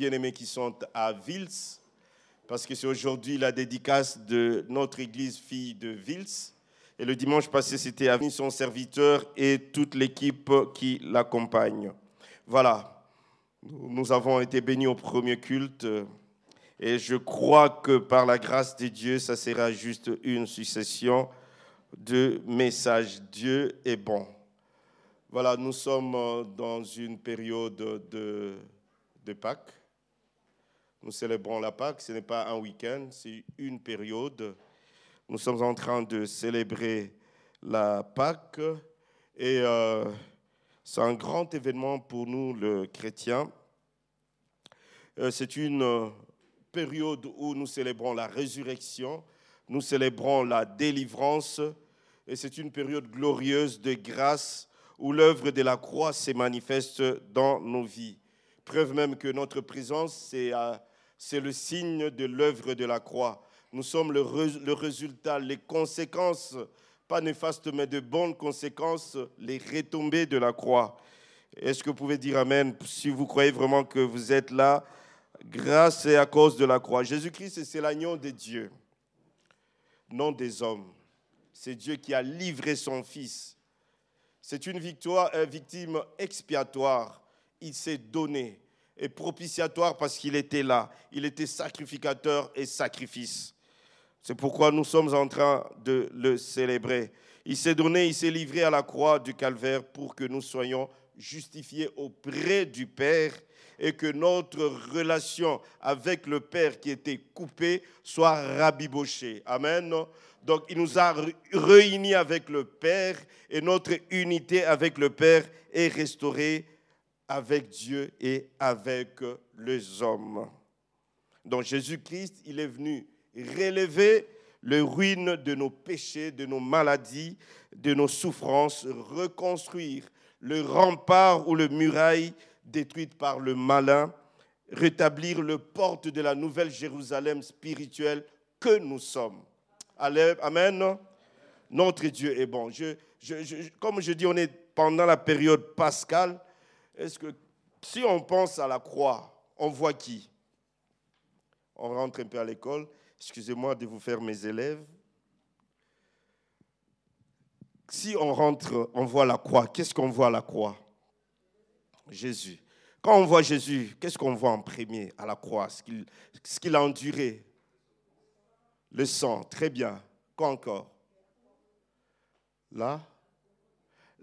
bien-aimés qui sont à Vils, parce que c'est aujourd'hui la dédicace de notre église fille de Vils. Et le dimanche passé, c'était à son serviteur et toute l'équipe qui l'accompagne. Voilà, nous avons été bénis au premier culte. Et je crois que par la grâce de Dieu, ça sera juste une succession de messages. Dieu est bon. Voilà, nous sommes dans une période de, de Pâques. Nous célébrons la Pâque, ce n'est pas un week-end, c'est une période. Nous sommes en train de célébrer la Pâque et euh, c'est un grand événement pour nous, le chrétiens. Euh, c'est une période où nous célébrons la résurrection, nous célébrons la délivrance et c'est une période glorieuse de grâce où l'œuvre de la croix se manifeste dans nos vies. Preuve même que notre présence, c'est euh, c'est le signe de l'œuvre de la croix. Nous sommes le, résultat, les conséquences, pas néfastes, mais de bonnes conséquences, les retombées de la croix. Est-ce que vous pouvez dire Amen si vous croyez vraiment que vous êtes là? Grâce et à cause de la croix Jésus-Christ, c'est l'agneau de Dieu, non des hommes. C'est Dieu qui a livré son Fils. C'est une victoire, une victime expiatoire. Il s'est donné et propitiatoire parce qu'il était là. Il était sacrificateur et sacrifice. C'est pourquoi nous sommes en train de le célébrer. Il s'est donné, il s'est livré à la croix du calvaire pour que nous soyons justifiés auprès du Père et que notre relation avec le Père qui était coupée soit rabibochée. Amen. Donc il nous a réunis avec le Père et notre unité avec le Père est restaurée avec Dieu et avec les hommes. Donc Jésus-Christ, il est venu relever les ruines de nos péchés, de nos maladies, de nos souffrances, reconstruire le rempart ou le muraille détruite par le malin, rétablir le porte de la nouvelle Jérusalem spirituelle que nous sommes. Amen. Notre Dieu est bon. comme je dis, on est pendant la période pascale. Est-ce que si on pense à la croix, on voit qui? On rentre un peu à l'école. Excusez-moi de vous faire mes élèves. Si on rentre, on voit la croix. Qu'est-ce qu'on voit à la croix? Jésus. Quand on voit Jésus, qu'est-ce qu'on voit en premier à la croix? Ce qu'il a enduré. Le sang, très bien. Quoi encore? Là?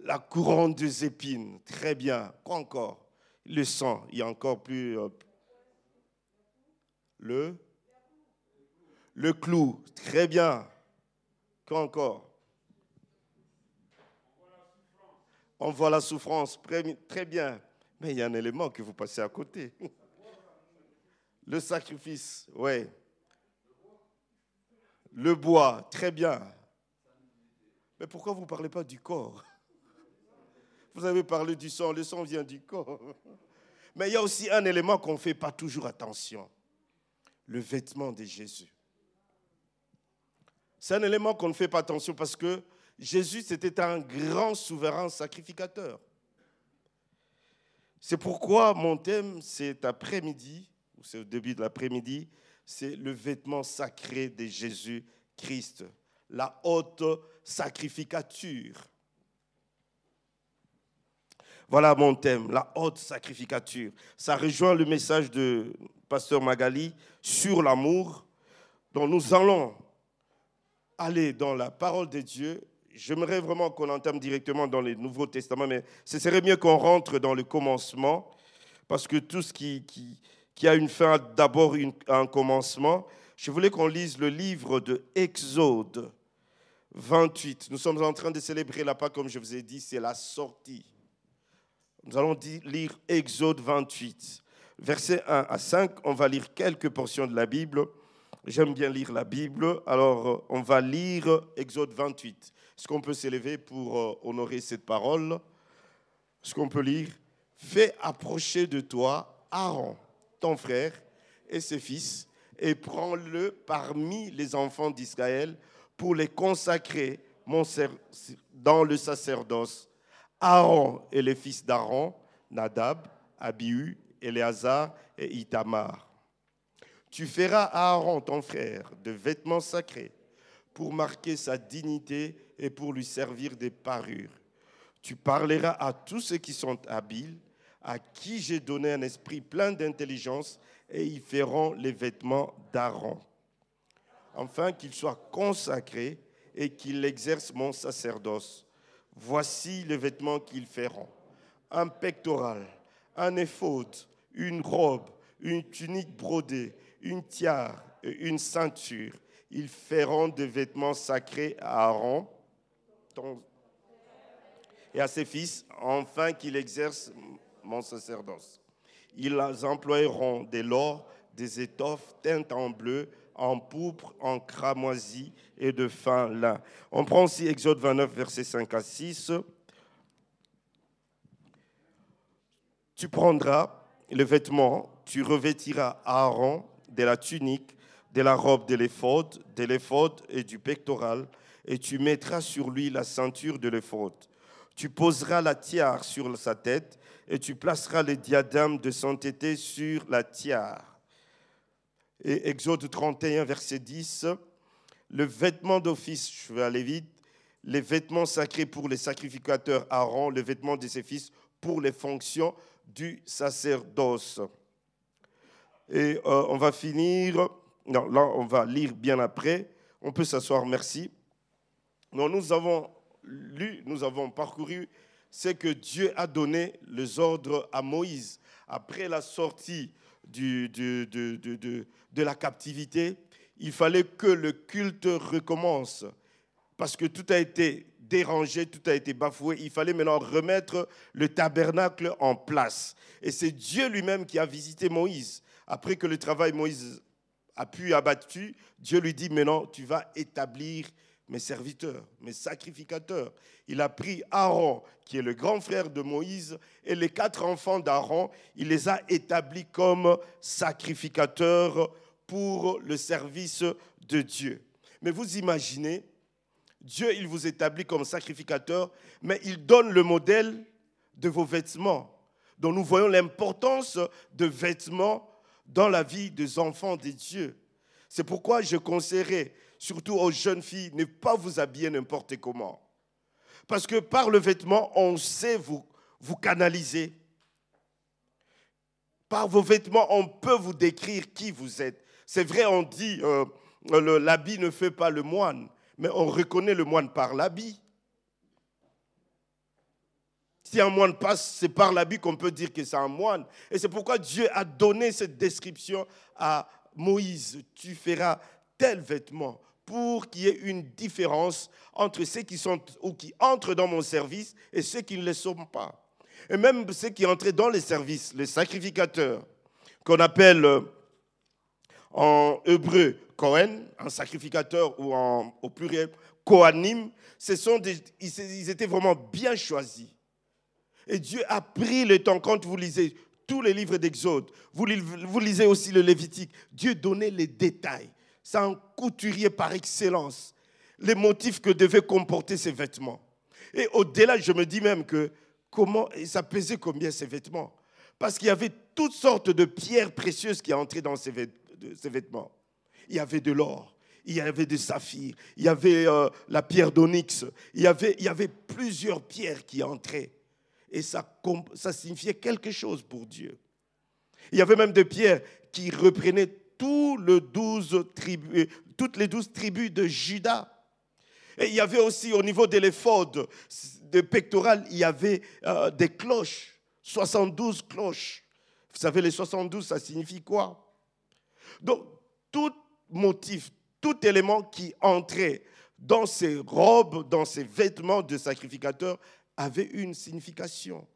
La couronne des épines, très bien. Quoi encore? Le sang, il y a encore plus. Le? Le clou, très bien. Quoi encore? On voit la souffrance, très bien. Mais il y a un élément que vous passez à côté. Le sacrifice, oui. Le bois, très bien. Mais pourquoi vous ne parlez pas du corps? Vous avez parlé du sang, le sang vient du corps. Mais il y a aussi un élément qu'on ne fait pas toujours attention, le vêtement de Jésus. C'est un élément qu'on ne fait pas attention parce que Jésus, c'était un grand souverain sacrificateur. C'est pourquoi mon thème, cet après-midi, ou c'est au début de l'après-midi, c'est le vêtement sacré de Jésus-Christ, la haute sacrificature. Voilà mon thème, la haute sacrificature. Ça rejoint le message de Pasteur Magali sur l'amour, dont nous allons aller dans la parole de Dieu. J'aimerais vraiment qu'on entame directement dans le Nouveau Testament, mais ce serait mieux qu'on rentre dans le commencement, parce que tout ce qui, qui, a une fin a d'abord un commencement. Je voulais qu'on lise le livre de Exode 28. Nous sommes en train de célébrer la Pâque, comme je vous ai dit, c'est la sortie. Nous allons lire Exode 28, versets 1 à 5. On va lire quelques portions de la Bible. J'aime bien lire la Bible, alors on va lire Exode 28. Est-ce qu'on peut s'élever pour euh, honorer cette parole? Est-ce qu'on peut lire? Fais approcher de toi Aaron, ton frère, et ses fils, et prends-le parmi les enfants d'Israël pour les consacrer dans le sacerdoce Aaron et les fils d'Aaron, Nadab, Abihu Éléazar et Itamar. Tu feras à Aaron, ton frère, de vêtements sacrés pour marquer sa dignité et pour lui servir des parures. Tu parleras à tous ceux qui sont habiles, à qui j'ai donné un esprit plein d'intelligence, et ils feront les vêtements d'Aaron, afin qu'il soit consacré et qu'il exerce mon sacerdoce. Voici les vêtements qu'ils feront un pectoral, un éphode, une robe, une tunique brodée, une tiare et une ceinture. Ils feront des vêtements sacrés à Aaron et à ses fils, afin qu'il exerce mon sacerdoce. Ils emploieront de l'or, des étoffes teintes en bleu, en pourpre, en cramoisi et de fin lin. On prend aussi Exode 29, versets 5 à 6. Tu prendras le vêtement, tu revêtiras Aaron de la tunique, de la robe de l'éphode, de l'éphode et du pectoral, et tu mettras sur lui la ceinture de l'éphode. Tu poseras la tiare sur sa tête, et tu placeras les diadèmes de sainteté sur la tiare. Et Exode 31, verset 10, le vêtement d'office, je vais aller vite, les vêtements sacrés pour les sacrificateurs Aaron, le vêtement de ses fils pour les fonctions du sacerdoce. Et euh, on va finir, non, là on va lire bien après, on peut s'asseoir, merci. Non, nous avons lu, nous avons parcouru ce que Dieu a donné les ordres à Moïse après la sortie de la captivité. Il fallait que le culte recommence parce que tout a été dérangé, tout a été bafoué. Il fallait maintenant remettre le tabernacle en place. Et c'est Dieu lui-même qui a visité Moïse. Après que le travail Moïse a pu abattu, Dieu lui dit maintenant, tu vas établir mes serviteurs, mes sacrificateurs. Il a pris Aaron, qui est le grand frère de Moïse, et les quatre enfants d'Aaron, il les a établis comme sacrificateurs pour le service de Dieu. Mais vous imaginez, Dieu, il vous établit comme sacrificateur, mais il donne le modèle de vos vêtements. Donc nous voyons l'importance de vêtements dans la vie des enfants de Dieu. C'est pourquoi je conseillerais surtout aux jeunes filles ne pas vous habiller n'importe comment. Parce que par le vêtement, on sait vous, canaliser. Par vos vêtements, on peut vous décrire qui vous êtes. C'est vrai, on dit, euh, l'habit ne fait pas le moine mais on reconnaît le moine par l'habit. Si un moine passe, c'est par l'habit qu'on peut dire que c'est un moine. Et c'est pourquoi Dieu a donné cette description à Moïse. Tu feras tel vêtement pour qu'il y ait une différence entre ceux qui sont ou qui entrent dans mon service et ceux qui ne le sont pas. Et même ceux qui entrent dans les services, les sacrificateurs, qu'on appelle euh, en hébreu Cohen, un sacrificateur ou au pluriel, Kohanim, ce sont ils étaient vraiment bien choisis. Et Dieu a pris le temps, quand vous lisez tous les livres d'Exode, vous, vous lisez aussi le Lévitique, Dieu donnait les détails. C'est un couturier par excellence, les motifs que devaient comporter ces vêtements. Et au-delà, je me dis même que comment, ça pesait combien ces vêtements? Parce qu'il y avait toutes sortes de pierres précieuses qui entraient dans ces vêtements il y avait de l'or, il y avait des saphirs, il y avait euh, la pierre d'onyx, il y avait, plusieurs pierres qui entraient. Et ça signifiait quelque chose pour Dieu. Il y avait même des pierres qui reprenaient tout tribus, toutes les douze tribus de Juda. Et il y avait aussi au niveau de l'éphode, de pectoral, il y avait euh, des cloches, 72 cloches. Vous savez, les 72, ça signifie quoi? Donc, toutes motif, tout élément qui entrait dans ces robes, dans ces vêtements de sacrificateur avait une signification.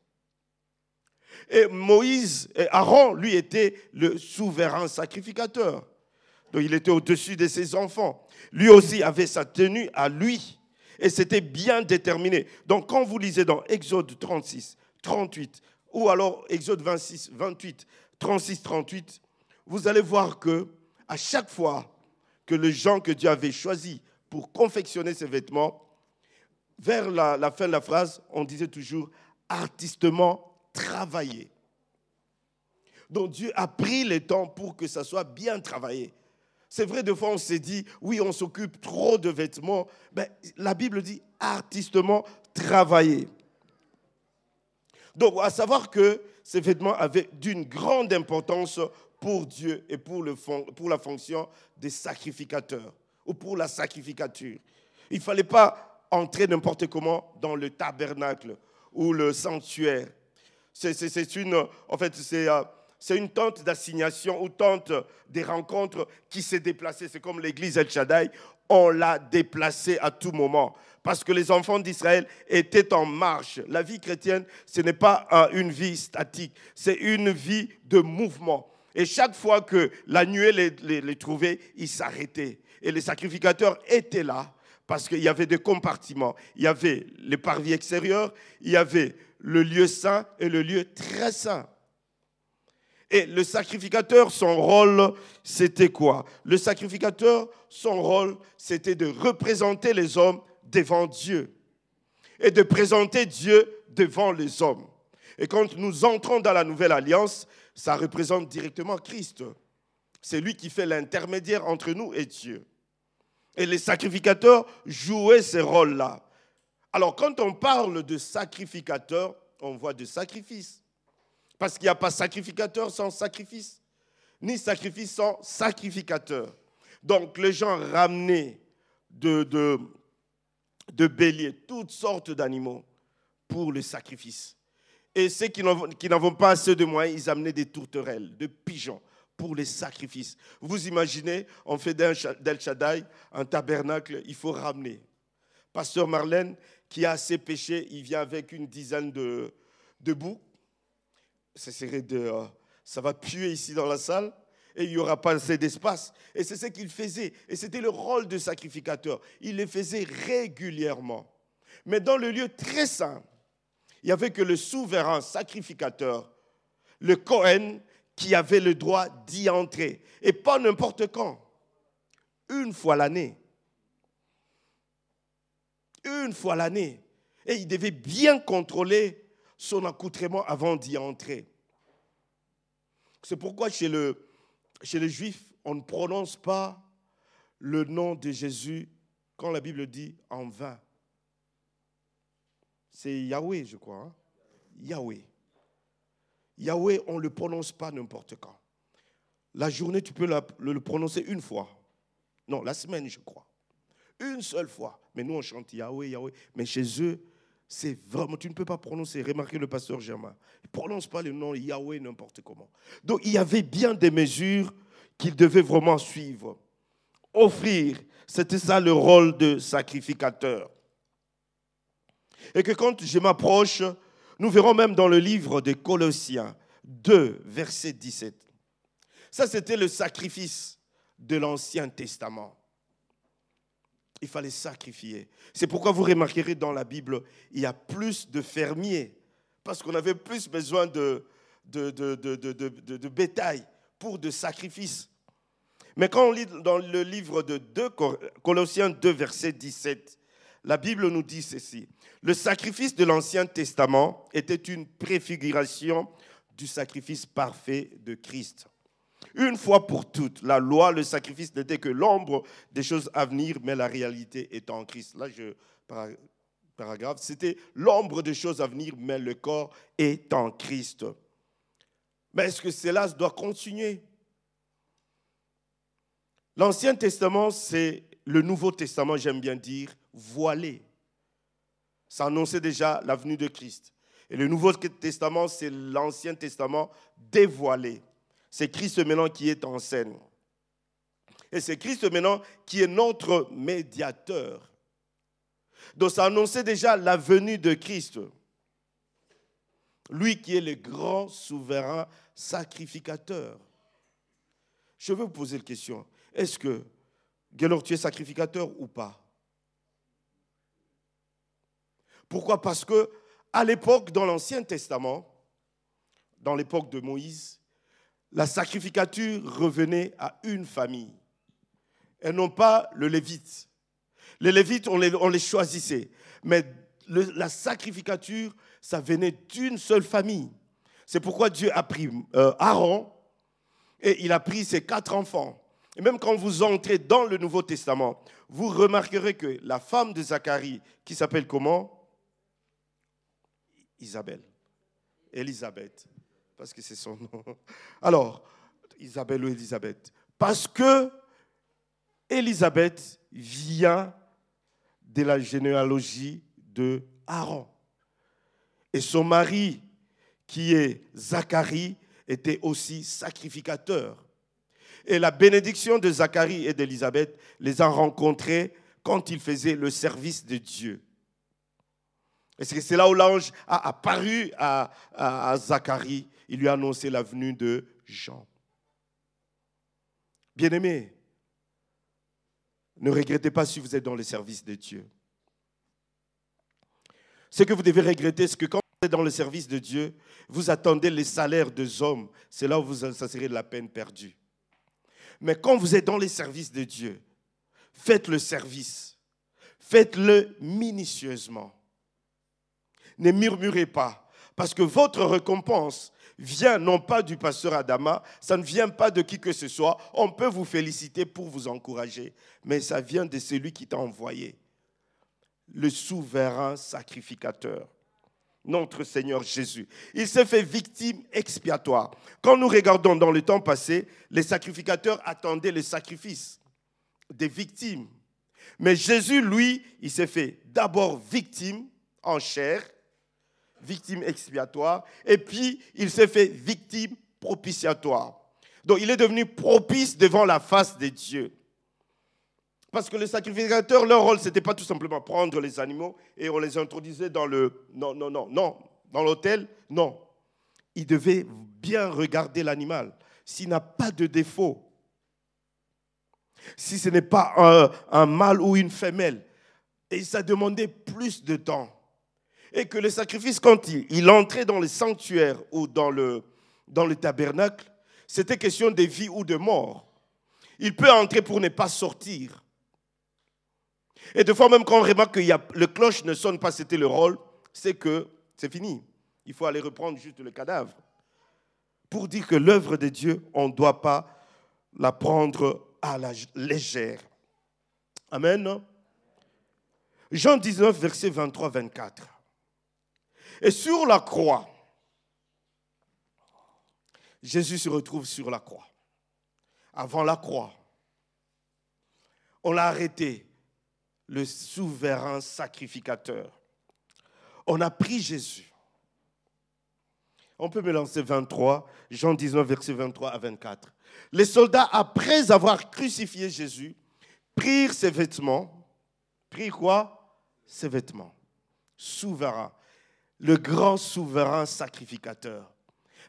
Et Moïse, Aaron, lui, était le souverain sacrificateur. Donc il était au-dessus de ses enfants. Lui aussi avait sa tenue à lui. Et c'était bien déterminé. Donc quand vous lisez dans Exode 36, 38, ou alors Exode 26, 28, 36, 38, vous allez voir que à chaque fois que les gens que Dieu avait choisis pour confectionner ces vêtements, vers la, fin de la phrase, on disait toujours artistement travailler. Donc Dieu a pris le temps pour que ça soit bien travaillé. C'est vrai, de fois, on s'est dit, oui, on s'occupe trop de vêtements. Ben, la Bible dit artistement travailler. Donc, à savoir que ces vêtements avaient d'une grande importance pour Dieu et pour, le, pour la fonction des sacrificateurs ou pour la sacrificature. Il ne fallait pas entrer n'importe comment dans le tabernacle ou le sanctuaire. C'est une, en fait, euh, c'est une tente d'assignation ou tente des rencontres qui s'est déplacée. C'est comme l'église El Shaddai, on l'a déplacée à tout moment parce que les enfants d'Israël étaient en marche. La vie chrétienne, ce n'est pas une vie statique, c'est une vie de mouvement. Et chaque fois que la nuée les, les trouvait, ils s'arrêtaient. Et les sacrificateurs étaient là parce qu'il y avait des compartiments. Il y avait les parvis extérieurs, il y avait le lieu saint et le lieu très saint. Et le sacrificateur, son rôle, c'était quoi? Le sacrificateur, son rôle, c'était de représenter les hommes devant Dieu et de présenter Dieu devant les hommes. Et quand nous entrons dans la nouvelle alliance, ça représente directement Christ. C'est lui qui fait l'intermédiaire entre nous et Dieu. Et les sacrificateurs jouaient ce rôle-là. Alors quand on parle de sacrificateur, on voit de sacrifice. Parce qu'il n'y a pas sacrificateur sans sacrifice, ni sacrifice sans sacrificateur. Donc les gens ramenaient de, béliers, toutes sortes d'animaux pour le sacrifice. Et ceux qui n'avaient pas assez de moyens, ils amenaient des tourterelles, des pigeons pour les sacrifices. Vous imaginez, on fait d'El Shaddai un tabernacle, il faut ramener. Pasteur Marlène, qui a assez péché, il vient avec une dizaine de, de boucs serait de, euh, ça va puer ici dans la salle et il n'y aura pas assez d'espace. Et c'est ce qu'il faisait. Et c'était le rôle de sacrificateur. Il le faisait régulièrement. Mais dans le lieu très saint, il n'y avait que le souverain sacrificateur, le Cohen, qui avait le droit d'y entrer. Et pas n'importe quand. Une fois l'année. Une fois l'année. Et il devait bien contrôler son accoutrement avant d'y entrer. C'est pourquoi chez, le, chez les Juifs, on ne prononce pas le nom de Jésus quand la Bible dit en vain. C'est Yahweh, je crois. Hein. Yahweh. Yahweh, on ne le prononce pas n'importe quand. La journée, tu peux le prononcer une fois. Non, la semaine, je crois. Une seule fois. Mais nous, on chante Yahweh, Yahweh. Mais chez eux, c'est vraiment, tu ne peux pas prononcer. Remarquez le pasteur Germain. Il ne prononce pas le nom Yahweh n'importe comment. Donc il y avait bien des mesures qu'il devait vraiment suivre. Offrir, c'était ça le rôle de sacrificateur. Et que quand je m'approche, nous verrons même dans le livre de Colossiens 2, verset 17. Ça, c'était le sacrifice de l'Ancien Testament il fallait sacrifier. C'est pourquoi vous remarquerez dans la Bible, il y a plus de fermiers, parce qu'on avait plus besoin de, bétail pour de sacrifices. Mais quand on lit dans le livre de 2, Colossiens 2, verset 17, la Bible nous dit ceci. Le sacrifice de l'Ancien Testament était une préfiguration du sacrifice parfait de Christ. Une fois pour toutes, la loi, le sacrifice n'était que l'ombre des choses à venir, mais la réalité est en Christ. Là, je paragraphe, c'était l'ombre des choses à venir, mais le corps est en Christ. Mais est-ce que cela doit continuer? L'Ancien Testament, c'est le Nouveau Testament, j'aime bien dire, voilé. Ça annonçait déjà la venue de Christ. Et le Nouveau Testament, c'est l'Ancien Testament dévoilé. C'est Christ maintenant qui est en scène. Et c'est Christ maintenant qui est notre médiateur. Donc ça annonçait déjà la venue de Christ. Lui qui est le grand souverain sacrificateur. Je veux vous poser une question. Est-ce que Gelor, tu es sacrificateur ou pas? Pourquoi? Parce que à l'époque, dans l'Ancien Testament, dans l'époque de Moïse, la sacrificature revenait à une famille et non pas le lévite. Les lévites, on les, choisissait, mais la sacrificature, ça venait d'une seule famille. C'est pourquoi Dieu a pris euh, Aaron et il a pris ses quatre enfants. Et même quand vous entrez dans le Nouveau Testament, vous remarquerez que la femme de Zacharie, qui s'appelle comment? Isabelle. Élisabeth, parce que c'est son nom. Alors, Isabelle ou Élisabeth. Parce que Élisabeth vient de la généalogie de Aaron. Et son mari, qui est Zacharie, était aussi sacrificateur. Et la bénédiction de Zacharie et d'Élisabeth les a rencontrés quand ils faisaient le service de Dieu. Et c'est là où l'ange a apparu à, Zacharie. Il lui a annoncé la venue de Jean. Bien-aimé, ne regrettez pas si vous êtes dans le service de Dieu. Ce que vous devez regretter, c'est que quand vous êtes dans le service de Dieu, vous attendez les salaires des hommes. C'est là où vous, ça serait de la peine perdue. Mais quand vous êtes dans les services de Dieu, faites le service. Faites-le minutieusement. Ne murmurez pas, parce que votre récompense vient non pas du pasteur Adama, ça ne vient pas de qui que ce soit. On peut vous féliciter pour vous encourager, mais ça vient de celui qui t'a envoyé, le souverain sacrificateur notre Seigneur Jésus. Il s'est fait victime expiatoire. Quand nous regardons dans le temps passé, les sacrificateurs attendaient les sacrifices des victimes. Mais Jésus, lui, il s'est fait d'abord victime en chair, victime expiatoire, et puis il s'est fait victime propitiatoire. Donc il est devenu propice devant la face de Dieu. Parce que les sacrificateurs, leur rôle, ce n'était pas tout simplement prendre les animaux et on les introduisait dans le... Non, non, non, non. Dans l'hôtel, non. Ils devaient bien regarder l'animal. S'il n'a pas de défaut, si ce n'est pas un, un, mâle ou une femelle, et ça demandait plus de temps. Et que le sacrifice, quand il, entrait dans le sanctuaire ou dans le, dans le tabernacle, c'était question de vie ou de mort. Il peut entrer pour ne pas sortir. Et de fois même quand on remarque que le cloche ne sonne pas, c'était le rôle, c'est que c'est fini. Il faut aller reprendre juste le cadavre. Pour dire que l'œuvre de Dieu, on ne doit pas la prendre à la légère. Amen. Jean 19, verset 23-24. Et sur la croix, Jésus se retrouve sur la croix. Avant la croix, on l'a arrêté le souverain sacrificateur. On a pris Jésus. On peut me lancer 23, Jean 19, verset 23 à 24. Les soldats, après avoir crucifié Jésus, prirent ses vêtements. Prirent quoi? Ses vêtements. Souverain. Le grand souverain sacrificateur.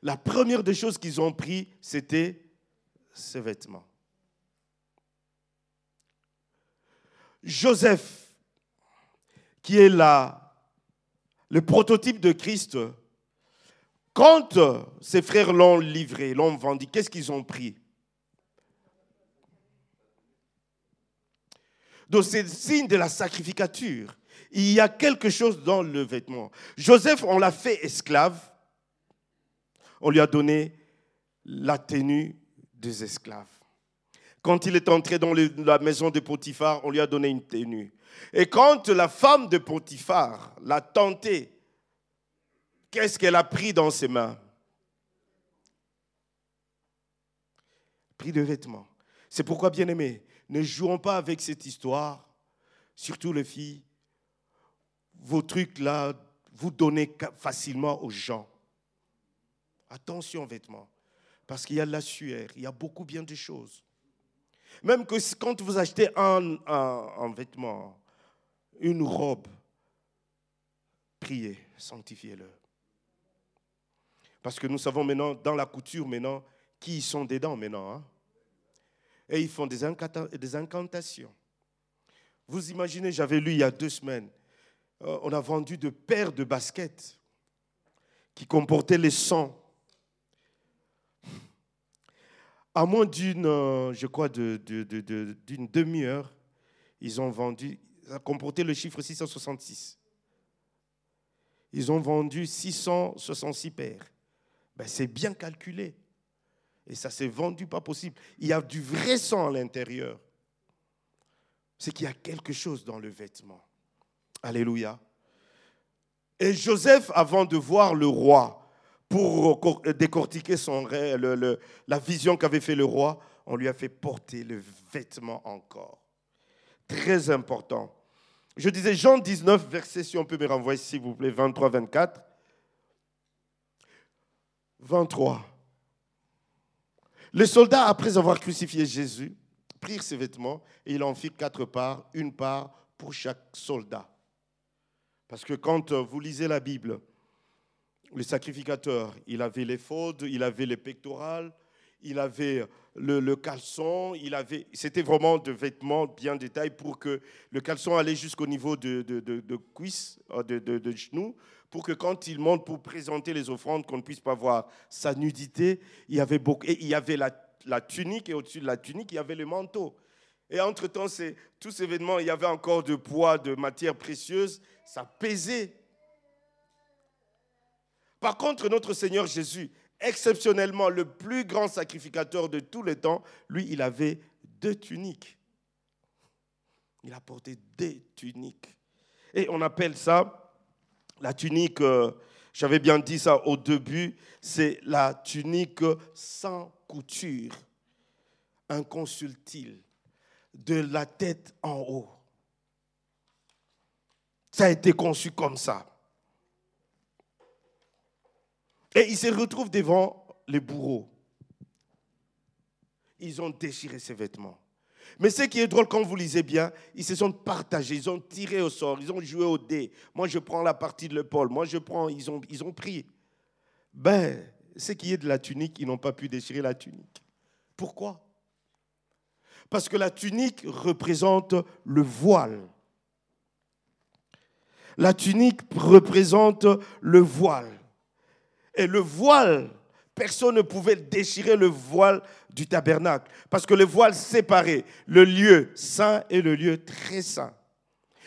La première des choses qu'ils ont pris, c'était ses vêtements. Joseph, qui est là, le prototype de Christ, quand ses frères l'ont livré, l'ont vendu, qu'est-ce qu'ils ont pris? Donc c'est le signe de la sacrificature. Il y a quelque chose dans le vêtement. Joseph, on l'a fait esclave. On lui a donné la tenue des esclaves. Quand il est entré dans la maison de Potiphar, on lui a donné une tenue. Et quand la femme de Potiphar l'a tenté, qu'est-ce qu'elle a pris dans ses mains? Pris de vêtements. C'est pourquoi, bien aimé, ne jouons pas avec cette histoire, surtout les filles. Vos trucs là, vous donnez facilement aux gens. Attention vêtements, parce qu'il y a de la sueur, il y a beaucoup bien de choses. Même que quand vous achetez un, vêtement, une robe, priez, sanctifiez-le. Parce que nous savons maintenant, dans la couture maintenant, qui sont dedans maintenant. Hein. Et ils font des, incantations. Vous imaginez, j'avais lu il y a deux semaines, euh, on a vendu de paires de baskets qui comportaient les sangs à moins d'une, euh, je crois, d'une demi-heure, ils ont vendu, ça comportait le chiffre 666. Ils ont vendu 666 paires. ben, c'est bien calculé. Et ça s'est vendu pas possible. Il y a du vrai sang à l'intérieur. C'est qu'il y a quelque chose dans le vêtement. Alléluia. Et Joseph, avant de voir le roi, pour décortiquer son rêve, la vision qu'avait fait le roi, on lui a fait porter le vêtement encore. Très important. Je disais Jean 19, verset, si on peut me renvoyer s'il vous plaît, 23, 24. 23. Les soldats, après avoir crucifié Jésus, prirent ses vêtements et il en fit quatre parts, une part pour chaque soldat. Parce que quand vous lisez la Bible, le sacrificateur, il avait les faudes, il avait les pectorales, il avait le, caleçon, il avait, c'était vraiment de vêtements bien détaillés pour que le caleçon allait jusqu'au niveau de, de, de, cuisse, euh, de, de, genoux, pour que quand il monte pour présenter les offrandes, qu'on ne puisse pas voir sa nudité. Il y avait, beaucoup, il y avait la, la tunique, et au-dessus de la tunique, il y avait le manteau. Et entre-temps, tous ces vêtements, il y avait encore de poids, de matières précieuses, ça pesait. Par contre, notre Seigneur Jésus, exceptionnellement le plus grand sacrificateur de tous les temps, lui, il avait deux tuniques. Il a porté deux tuniques. Et on appelle ça la tunique, euh, j'avais bien dit ça au début, c'est la tunique sans couture, inconsultile, de la tête en haut. Ça a été conçu comme ça. Et il se retrouve devant les bourreaux. Ils ont déchiré ses vêtements. Mais ce qui est drôle, quand vous lisez bien, ils se sont partagés, ils ont tiré au sort, ils ont joué au dé. Moi, je prends la partie de l'épaule, moi, je prends, ils ont, ils ont pris. Ben, ce qui est de la tunique, ils n'ont pas pu déchirer la tunique. Pourquoi? Parce que la tunique représente le voile. La tunique représente le voile. Et le voile, personne ne pouvait déchirer le voile du tabernacle, parce que le voile séparait le lieu saint et le lieu très saint.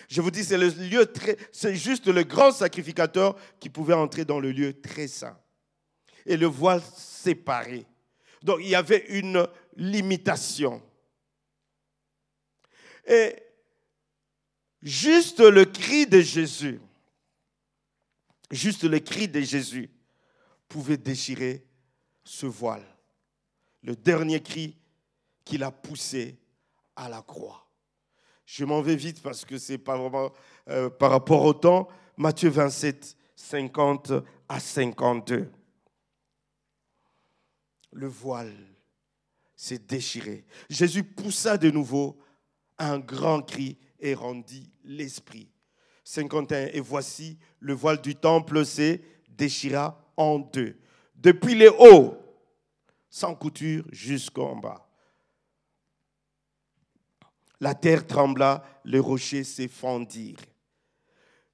Je vous dis, c'est le lieu très, c'est juste le grand sacrificateur qui pouvait entrer dans le lieu très saint. Et le voile séparé. Donc il y avait une limitation. Et juste le cri de Jésus, juste le cri de Jésus pouvait déchirer ce voile. Le dernier cri qu'il a poussé à la croix. Je m'en vais vite parce que ce n'est pas vraiment euh, par rapport au temps. Matthieu 27, 50 à 52. Le voile s'est déchiré. Jésus poussa de nouveau un grand cri et rendit l'esprit. 51. Et voici, le voile du temple s'est déchira en deux, depuis les hauts, sans couture jusqu'en bas. La terre trembla, les rochers s'effondirent,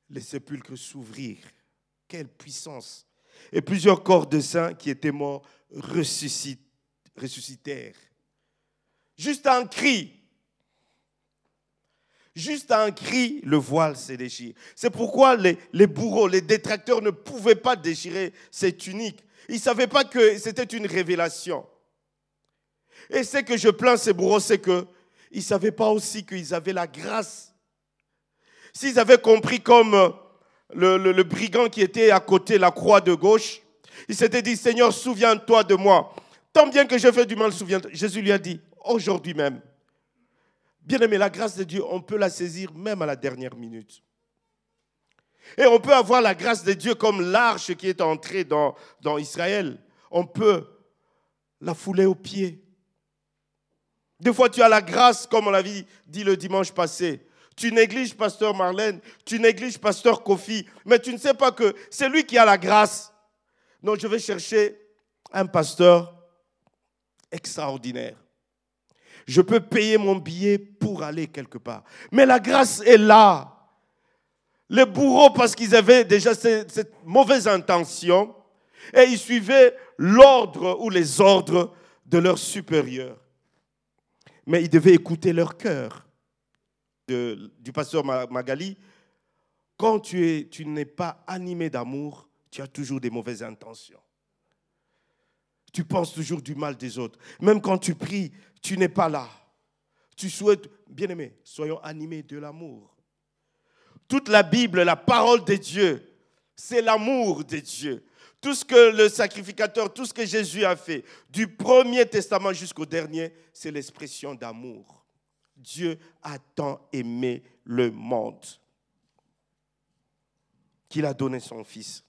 les sépulcres s'ouvrirent. Quelle puissance! Et plusieurs corps de saints qui étaient morts ressuscitèrent. Juste un cri, Juste à un cri, le voile s'est déchiré. C'est pourquoi les, bourreaux, les détracteurs ne pouvaient pas déchirer ces tuniques. Ils ne savaient pas que c'était une révélation. Et ce que je plains ces bourreaux, c'est qu'ils ne savaient pas aussi qu'ils avaient la grâce. S'ils avaient compris comme le, le, brigand qui était à côté, la croix de gauche, il s'était dit, Seigneur, souviens-toi de moi. Tant bien que je fais du mal, souviens-toi. Jésus lui a dit, aujourd'hui même, Bien aimé, la grâce de Dieu, on peut la saisir même à la dernière minute. Et on peut avoir la grâce de Dieu comme l'arche qui est entrée dans, Israël. On peut la fouler aux pieds. Des fois, tu as la grâce, comme on l'avait dit le dimanche passé. Tu négliges pasteur Marlène, tu négliges pasteur Kofi, mais tu ne sais pas que c'est lui qui a la grâce. Donc, je vais chercher un pasteur extraordinaire. Je peux payer mon billet pour aller quelque part. Mais la grâce est là. Les bourreaux, parce qu'ils avaient déjà cette, mauvaise intention, et ils suivaient l'ordre ou les ordres de leurs supérieurs. Mais ils devaient écouter leur cœur. du pasteur Magali, quand tu, tu n'es pas animé d'amour, tu as toujours des mauvaises intentions. Tu penses toujours du mal des autres. Même quand tu pries, tu n'es pas là. Tu souhaites, bien aimé, soyons animés de l'amour. Toute la Bible, la parole de Dieu, c'est l'amour de Dieu. Tout ce que le sacrificateur, tout ce que Jésus a fait, du premier testament jusqu'au dernier, c'est l'expression d'amour. Dieu a tant aimé le monde qu'il a donné son Fils.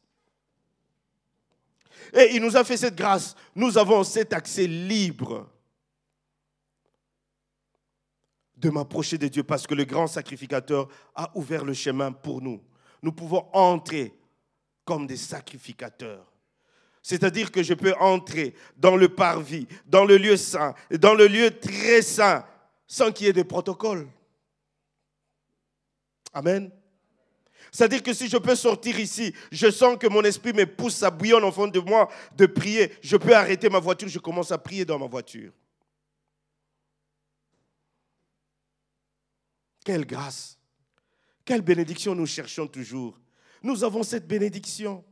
Et il nous a fait cette grâce. Nous avons cet accès libre de m'approcher de Dieu parce que le grand sacrificateur a ouvert le chemin pour nous. Nous pouvons entrer comme des sacrificateurs. C'est-à-dire que je peux entrer dans le parvis, dans le lieu saint, dans le lieu très saint, sans qu'il y ait de protocole. Amen. C'est-à-dire que si je peux sortir ici, je sens que mon esprit me pousse, à bouillonne au fond de moi de prier. Je peux arrêter ma voiture, je commence à prier dans ma voiture. Quelle grâce, quelle bénédiction nous cherchons toujours. Nous avons cette bénédiction.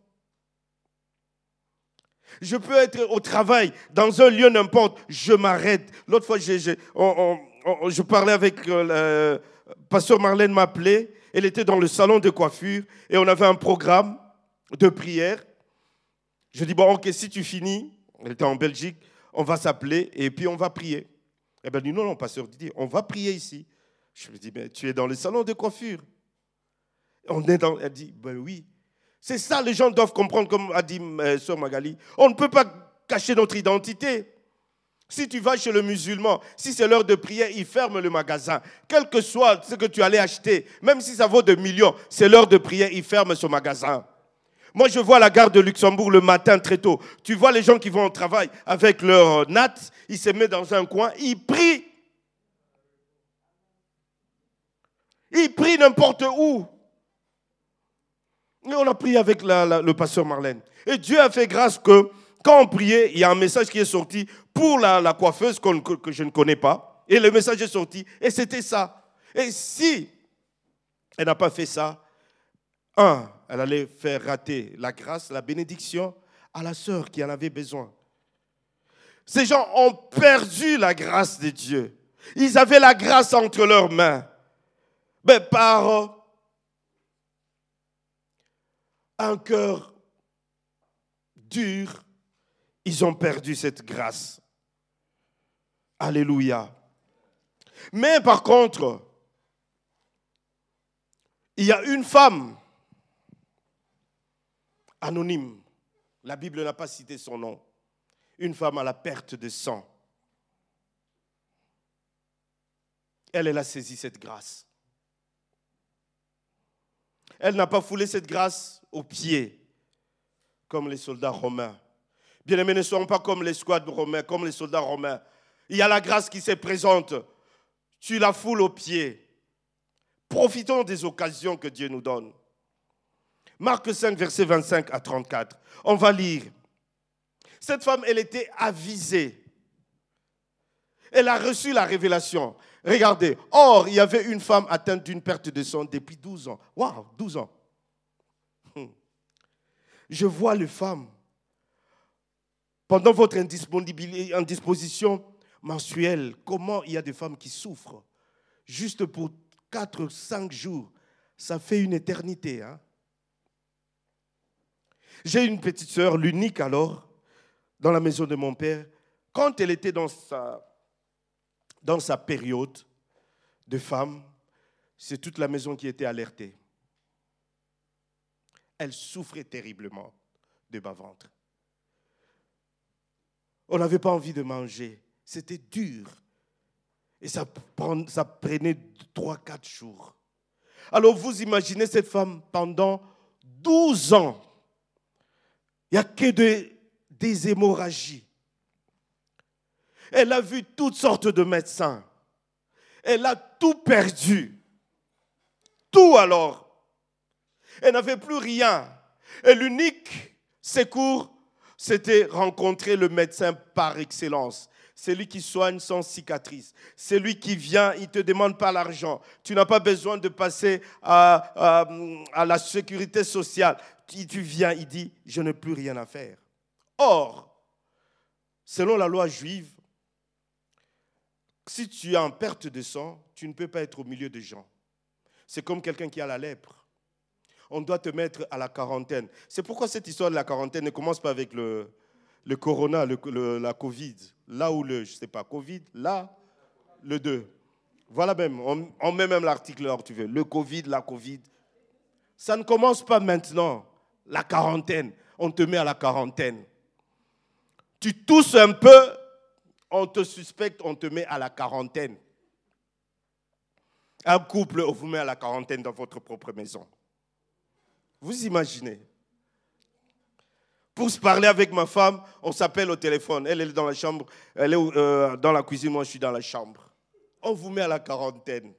Je peux être au travail, dans un lieu n'importe, je m'arrête. L'autre fois, je, parlais avec euh, le pasteur Marlène m'appelait elle était dans le salon de coiffure et on avait un programme de prière. Je dis, bon, ok, si tu finis, elle était en Belgique, on va s'appeler et puis on va prier. Eh bien, dit, non, non, pasteur dit, on va prier ici. Je lui dis, mais tu es dans le salon de coiffure. On est elle dit, ben oui. C'est ça, les gens doivent comprendre, comme a dit euh, Sœur Magali. On ne peut pas cacher notre identité. Si tu vas chez le musulman, si c'est l'heure de prière, il ferme le magasin. Quel que soit ce que tu allais acheter, même si ça vaut des millions, c'est l'heure de prière, il ferme ce magasin. Moi, je vois la gare de Luxembourg le matin très tôt. Tu vois les gens qui vont au travail avec leur natte, ils se mettent dans un coin, ils prient. Ils prient n'importe où. Et on a prié avec le pasteur Marlène. Et Dieu a fait grâce que quand on priait, il y a un message qui est sorti pour la, coiffeuse que, je ne connais pas. Et le message est sorti. Et c'était ça. Et si elle n'a pas fait ça, un, elle allait faire rater la grâce, la bénédiction à la sœur qui en avait besoin. Ces gens ont perdu la grâce de Dieu. Ils avaient la grâce entre leurs mains. Mais par un cœur dur, ils ont perdu cette grâce. Alléluia. Mais par contre, il y a une femme anonyme, la Bible n'a pas cité son nom, une femme à la perte de sang. Elle, elle a saisi cette grâce. Elle n'a pas foulé cette grâce aux pieds, comme les soldats romains. Bien-aimés, ne soyons pas comme les squads romains, comme les soldats romains. Il y a la grâce qui se présente. Tu la foules aux pieds. Profitons des occasions que Dieu nous donne. Marc 5, verset 25 à 34. On va lire. Cette femme, elle était avisée. Elle a reçu la révélation. Regardez. Or, il y avait une femme atteinte d'une perte de sang depuis 12 ans. Waouh, 12 ans. Hum. Je vois les femmes pendant votre indisposition mensuelle, comment il y a des femmes qui souffrent? Juste pour 4 5 jours. Ça fait une éternité. Hein? J'ai une petite sœur, l'unique alors, dans la maison de mon père. Quand elle était dans sa, dans sa période de femme, c'est toute la maison qui était alertée. Elle souffrait terriblement de bas-ventre. On n'avait pas envie de manger. C'était dur. Et ça, prenait trois, quatre jours. Alors vous imaginez cette femme pendant 12 ans. Il n'y a que des hémorragies. Elle a vu toutes sortes de médecins. Elle a tout perdu. Tout alors. Elle n'avait plus rien. Et l'unique secours, c'était rencontrer le médecin par excellence. C'est lui qui soigne sans cicatrice. C'est lui qui vient, il ne te demande pas l'argent. Tu n'as pas besoin de passer à, la sécurité sociale. Tu, tu viens, il dit, je n'ai plus rien à faire. Or, selon la loi juive, si tu es en perte de sang, tu ne peux pas être au milieu des gens. C'est comme quelqu'un qui a la lèpre. On doit te mettre à la quarantaine. C'est pourquoi cette histoire de la quarantaine ne commence pas avec le, le corona, la Covid. Là où le, je ne sais pas, Covid, là, le 2. Voilà même, on, met même l'article là où tu veux. Le Covid, la Covid. Ça ne commence pas maintenant, la quarantaine. On te met à la quarantaine. Tu tousses un peu, on te suspecte, on te met à la quarantaine. Un couple, on vous met à la quarantaine dans votre propre maison. Vous imaginez Pour se parler avec ma femme, on s'appelle au téléphone. Elle est dans la chambre, elle est euh, dans la cuisine, moi je suis dans la chambre. On vous met à la quarantaine.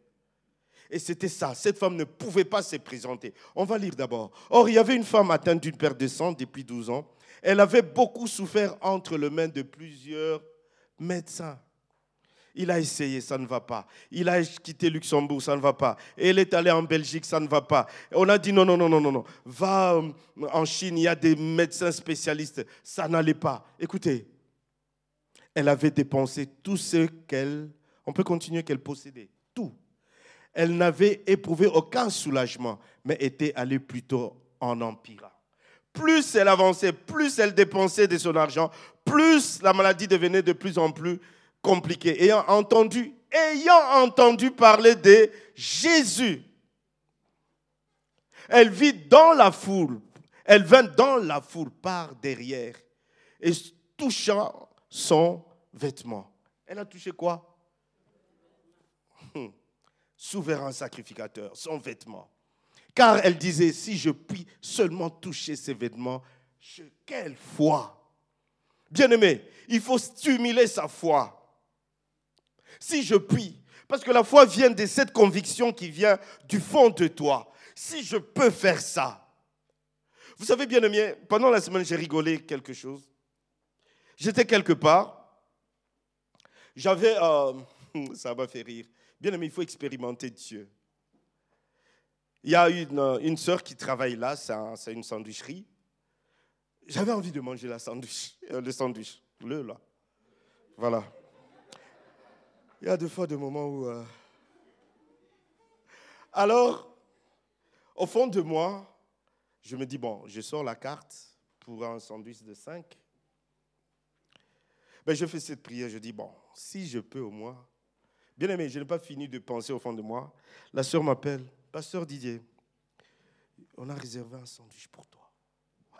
Et c'était ça. Cette femme ne pouvait pas se présenter. On va lire d'abord. Or, il y avait une femme atteinte d'une perte de sang depuis 12 ans. Elle avait beaucoup souffert entre les mains de plusieurs médecins. Il a essayé, ça ne va pas. Il a quitté Luxembourg, ça ne va pas. Elle est allée en Belgique, ça ne va pas. On a dit non, non, non, non, non, non. Va euh, en Chine, il y a des médecins spécialistes. Ça n'allait pas. Écoutez, elle avait dépensé tout ce qu'elle, on peut continuer qu'elle possédait, tout. Elle n'avait éprouvé aucun soulagement, mais était allée plutôt en empirant. Plus elle avançait, plus elle dépensait de son argent, plus la maladie devenait de plus en plus compliquée. Ayant entendu, ayant entendu parler de Jésus, elle vit dans la foule, elle vint dans la foule par derrière et touchant son vêtement. Elle a touché quoi? Hum. Souverain sacrificateur, son vêtement. Car elle disait, si je puis seulement toucher ses vêtements, quelle foi Bien-aimé, il faut stimuler sa foi. Si je puis, parce que la foi vient de cette conviction qui vient du fond de toi. Si je peux faire ça. Vous savez, bien-aimé, pendant la semaine, j'ai rigolé quelque chose. J'étais quelque part. J'avais... Euh, ça m'a fait rire. Bien-aimé, il faut expérimenter Dieu. Il y a une, euh, une sœur qui travaille là, c'est une sandwicherie. J'avais envie de manger la sandwich, euh, le sandwich, le là. Voilà. Il y a deux fois des moments où. Euh, alors, au fond de moi, je me dis bon, je sors la carte pour un sandwich de 5. Ben, je fais cette prière, je dis bon, si je peux au moins. Bien aimé, je n'ai pas fini de penser au fond de moi. La sœur m'appelle. Pasteur Didier, on a réservé un sandwich pour toi.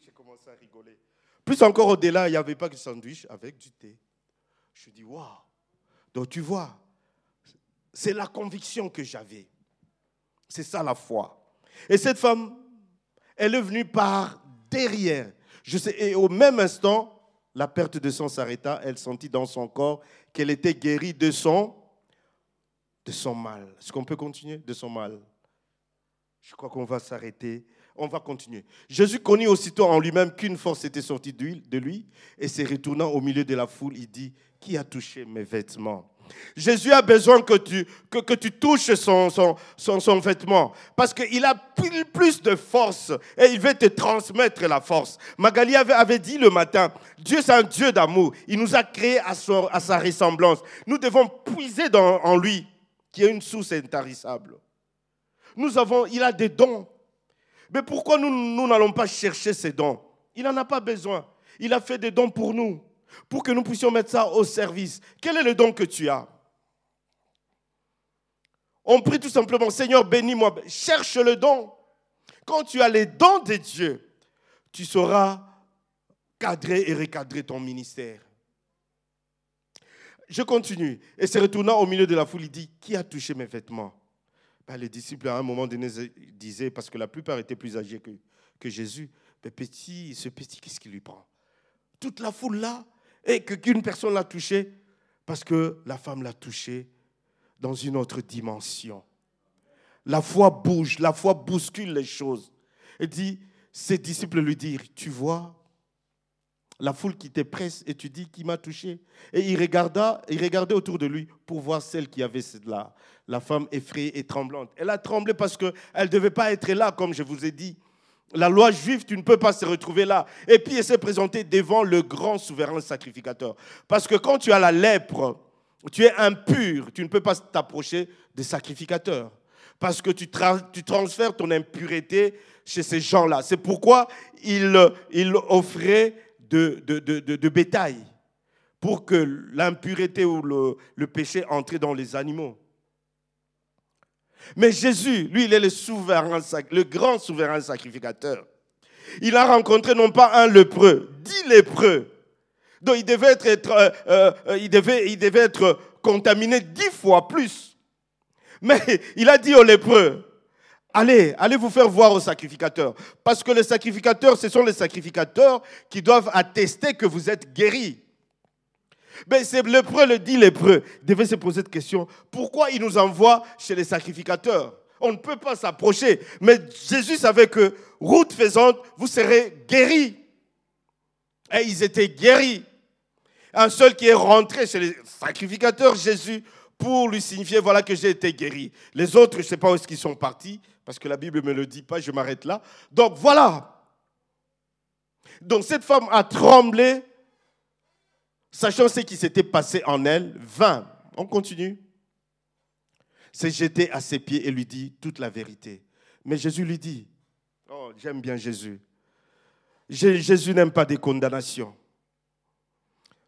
J'ai commencé à rigoler. Plus encore au-delà, il n'y avait pas que sandwich avec du thé. Je dis, waouh. Donc tu vois, c'est la conviction que j'avais. C'est ça la foi. Et cette femme, elle est venue par derrière. Je sais, et au même instant, la perte de sang s'arrêta. Elle sentit dans son corps qu'elle était guérie de son de son mal. Est-ce qu'on peut continuer? De son mal Je crois qu'on va s'arrêter. On va continuer. Jésus connut aussitôt en lui-même qu'une force était sortie de lui et se retournant au milieu de la foule, il dit, qui a touché mes vêtements? Jésus a besoin que tu, que, que tu touches son, son, son, son vêtement parce qu'il a plus de force et il veut te transmettre la force. Magali avait, avait dit le matin, Dieu c'est un Dieu d'amour. Il nous a créés à, à sa ressemblance. Nous devons puiser dans, en lui qui est une source intarissable. Nous avons, il a des dons. Mais pourquoi nous n'allons pas chercher ces dons? Il n'en a pas besoin. Il a fait des dons pour nous, pour que nous puissions mettre ça au service. Quel est le don que tu as? On prie tout simplement, Seigneur, bénis-moi. Cherche le don. Quand tu as les dons de Dieu, tu sauras cadrer et recadrer ton ministère. Je continue. Et se retournant au milieu de la foule, il dit, qui a touché mes vêtements? Ben, Les disciples, à un moment donné, disaient, parce que la plupart étaient plus âgés que, Jésus, mais petit, ce petit, qu'est-ce qui lui prend? Toute la foule là, et qu'une personne l'a touché, parce que la femme l'a touché dans une autre dimension. La foi bouge, la foi bouscule les choses. Et dit, ses disciples lui dirent, tu vois, la foule qui était presse et tu dis qui m'a touché. Et il regarda, il regardait autour de lui pour voir celle qui avait là, la femme effrayée et tremblante. Elle a tremblé parce qu'elle ne devait pas être là, comme je vous ai dit. la loi juive, tu ne peux pas se retrouver là. Et puis, il s'est présenté devant le grand souverain sacrificateur. Parce que quand tu as la lèpre, tu es impur, tu ne peux pas t'approcher des sacrificateurs. Parce que tu, transfères ton impureté chez ces gens-là. C'est pourquoi il, il offrait de, de, bétail pour que l'impureté ou le, le péché entre dans les animaux. Mais Jésus, lui, il est le souverain, le grand souverain sacrificateur. Il a rencontré non pas un lépreux, dix lépreux. Donc il devait être, euh, euh, il devait, il devait être contaminé dix fois plus. Mais il a dit aux lépreux, allez, allez vous faire voir aux sacrificateurs. Parce que les sacrificateurs, ce sont les sacrificateurs qui doivent attester que vous êtes guéris. Mais c'est lépreux le dit lépreux. Devait se poser cette question. Pourquoi il nous envoie chez les sacrificateurs? On ne peut pas s'approcher. Mais Jésus savait que, route faisante, vous serez guéris. Et ils étaient guéris. Un seul qui est rentré chez les sacrificateurs, Jésus, pour lui signifier, voilà que j'ai été guéri. Les autres, je ne sais pas où est-ce sont partis, parce que la Bible ne me le dit pas, je m'arrête là. Donc voilà. Donc cette femme a tremblé sachant ce qui s'était passé en elle, vint, on continue, s'est jeté à ses pieds et lui dit toute la vérité. Mais Jésus lui dit, oh j'aime bien Jésus, Jésus n'aime pas des condamnations.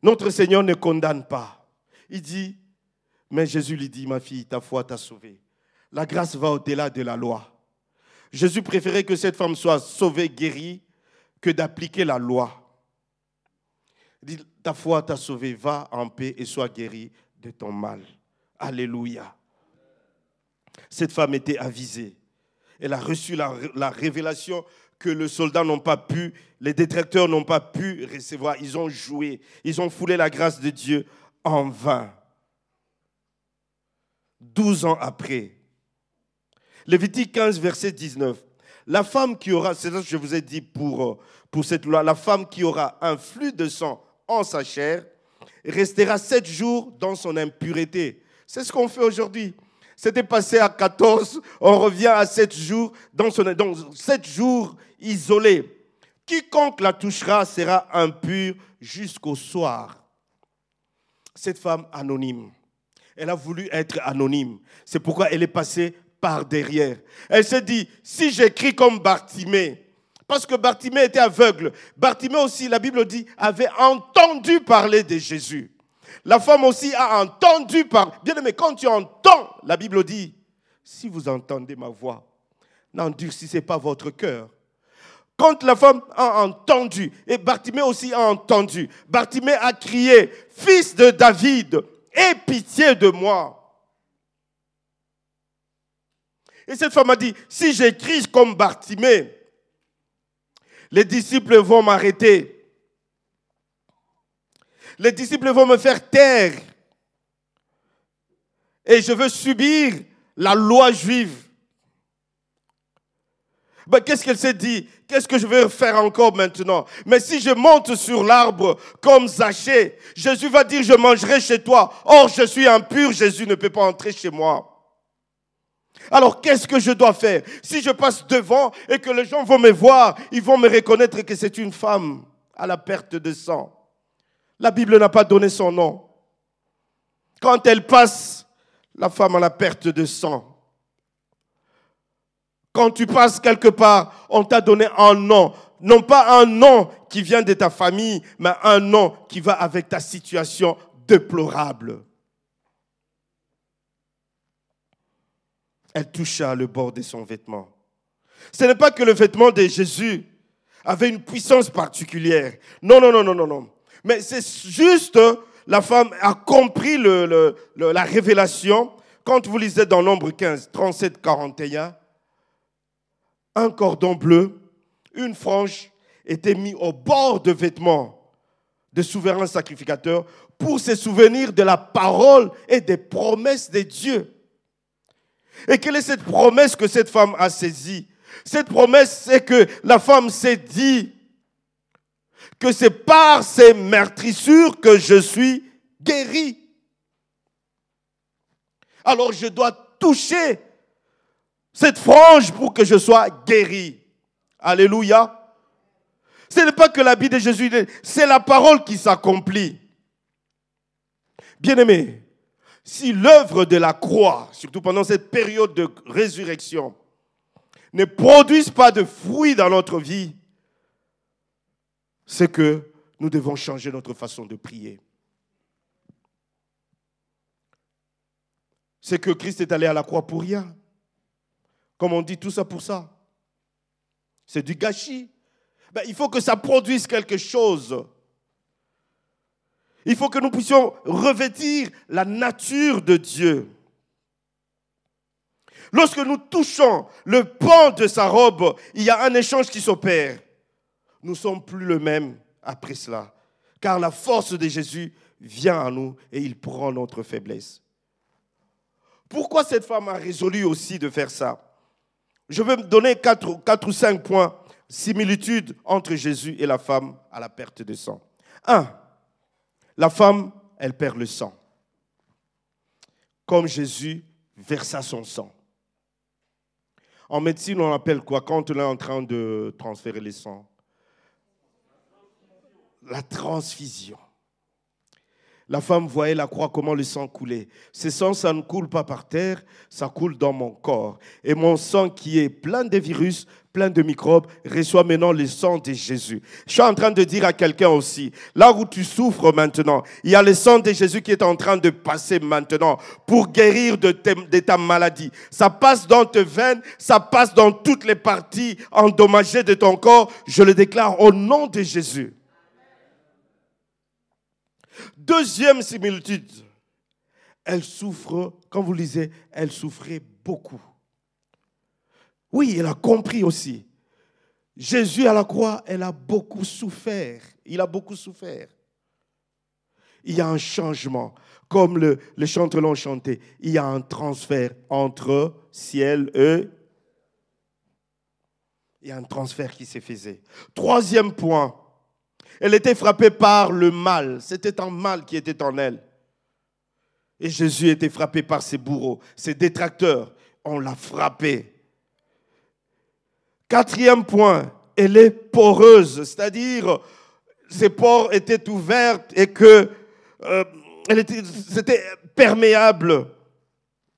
Notre Seigneur ne condamne pas. Il dit, mais Jésus lui dit, ma fille, ta foi t'a sauvée. La grâce va au-delà de la loi. Jésus préférait que cette femme soit sauvée, guérie, que d'appliquer la loi dit, ta foi t'a sauvé, va en paix et sois guéri de ton mal. Alléluia. Cette femme était avisée. Elle a reçu la, la révélation que les soldats n'ont pas pu, les détracteurs n'ont pas pu recevoir. Ils ont joué, ils ont foulé la grâce de Dieu en vain. Douze ans après, Lévitique 15, verset 19. La femme qui aura, c'est ça que je vous ai dit pour, pour cette loi, la femme qui aura un flux de sang en sa chair, restera sept jours dans son impureté. C'est ce qu'on fait aujourd'hui. C'était passé à 14, on revient à sept jours dans son donc sept jours isolés. Quiconque la touchera sera impur jusqu'au soir. Cette femme anonyme, elle a voulu être anonyme. C'est pourquoi elle est passée derrière. Elle s'est dit, si j'écris comme Bartimée, parce que Bartimée était aveugle. Bartimée aussi, la Bible dit, avait entendu parler de Jésus. La femme aussi a entendu parler. Bien aimé, quand tu entends, la Bible dit, si vous entendez ma voix, n'endurcissez pas votre cœur. Quand la femme a entendu, et Bartimée aussi a entendu, Bartimée a crié, Fils de David, aie pitié de moi. Et cette femme a dit, si j'écris comme Bartimée, les disciples vont m'arrêter. Les disciples vont me faire taire. Et je veux subir la loi juive. Ben, Qu'est-ce qu'elle s'est dit? Qu'est-ce que je vais faire encore maintenant? Mais si je monte sur l'arbre comme Zachée, Jésus va dire, je mangerai chez toi. Or, je suis impur, Jésus ne peut pas entrer chez moi. Alors qu'est-ce que je dois faire? Si je passe devant et que les gens vont me voir, ils vont me reconnaître que c'est une femme à la perte de sang. La Bible n'a pas donné son nom. Quand elle passe, la femme à la perte de sang. Quand tu passes quelque part, on t'a donné un nom. Non pas un nom qui vient de ta famille, mais un nom qui va avec ta situation déplorable. Elle toucha le bord de son vêtement. Ce n'est pas que le vêtement de Jésus avait une puissance particulière. Non, non, non, non, non, non. Mais c'est juste, la femme a compris la révélation. Quand vous lisez dans Nombre 15, 37, 41, un cordon bleu, une frange était mis au bord de vêtements de souverain sacrificateur pour se souvenir de la parole et des promesses de Dieu. Et quelle est cette promesse que cette femme a saisie? Cette promesse, c'est que la femme s'est dit que c'est par ces meurtrissures que je suis guérie. Alors je dois toucher cette frange pour que je sois guéri. Alléluia. Ce n'est pas que l'habit de Jésus, c'est la parole qui s'accomplit. Bien-aimé, si l'œuvre de la croix, surtout pendant cette période de résurrection, ne produise pas de fruits dans notre vie, c'est que nous devons changer notre façon de prier. C'est que Christ est allé à la croix pour rien. Comme on dit tout ça pour ça. C'est du gâchis. Ben, il faut que ça produise quelque chose. Il faut que nous puissions revêtir la nature de Dieu. Lorsque nous touchons le pan de sa robe, il y a un échange qui s'opère. Nous ne sommes plus le même après cela, car la force de Jésus vient à nous et il prend notre faiblesse. Pourquoi cette femme a résolu aussi de faire ça? Je vais me donner quatre, quatre ou cinq points, similitudes entre Jésus et la femme à la perte de sang. Un, la femme, elle perd le sang. Comme Jésus versa son sang. En médecine, on appelle quoi Quand on est en train de transférer le sang La transfusion. La femme voyait la croix, comment le sang coulait. Ce sang, ça ne coule pas par terre, ça coule dans mon corps. Et mon sang qui est plein de virus, plein de microbes, reçoit maintenant le sang de Jésus. Je suis en train de dire à quelqu'un aussi, là où tu souffres maintenant, il y a le sang de Jésus qui est en train de passer maintenant pour guérir de, de ta maladie. Ça passe dans tes veines, ça passe dans toutes les parties endommagées de ton corps. Je le déclare au nom de Jésus. Deuxième similitude, elle souffre, quand vous lisez, elle souffrait beaucoup. Oui, elle a compris aussi. Jésus à la croix, elle a beaucoup souffert. Il a beaucoup souffert. Il y a un changement. Comme le, les chanteurs l'ont chanté, il y a un transfert entre ciel et... Il y a un transfert qui s'est fait. Troisième point, elle était frappée par le mal. C'était un mal qui était en elle. Et Jésus était frappé par ses bourreaux, ses détracteurs. On l'a frappé. Quatrième point, elle est poreuse, c'est-à-dire ses pores étaient ouvertes et que euh, c'était perméable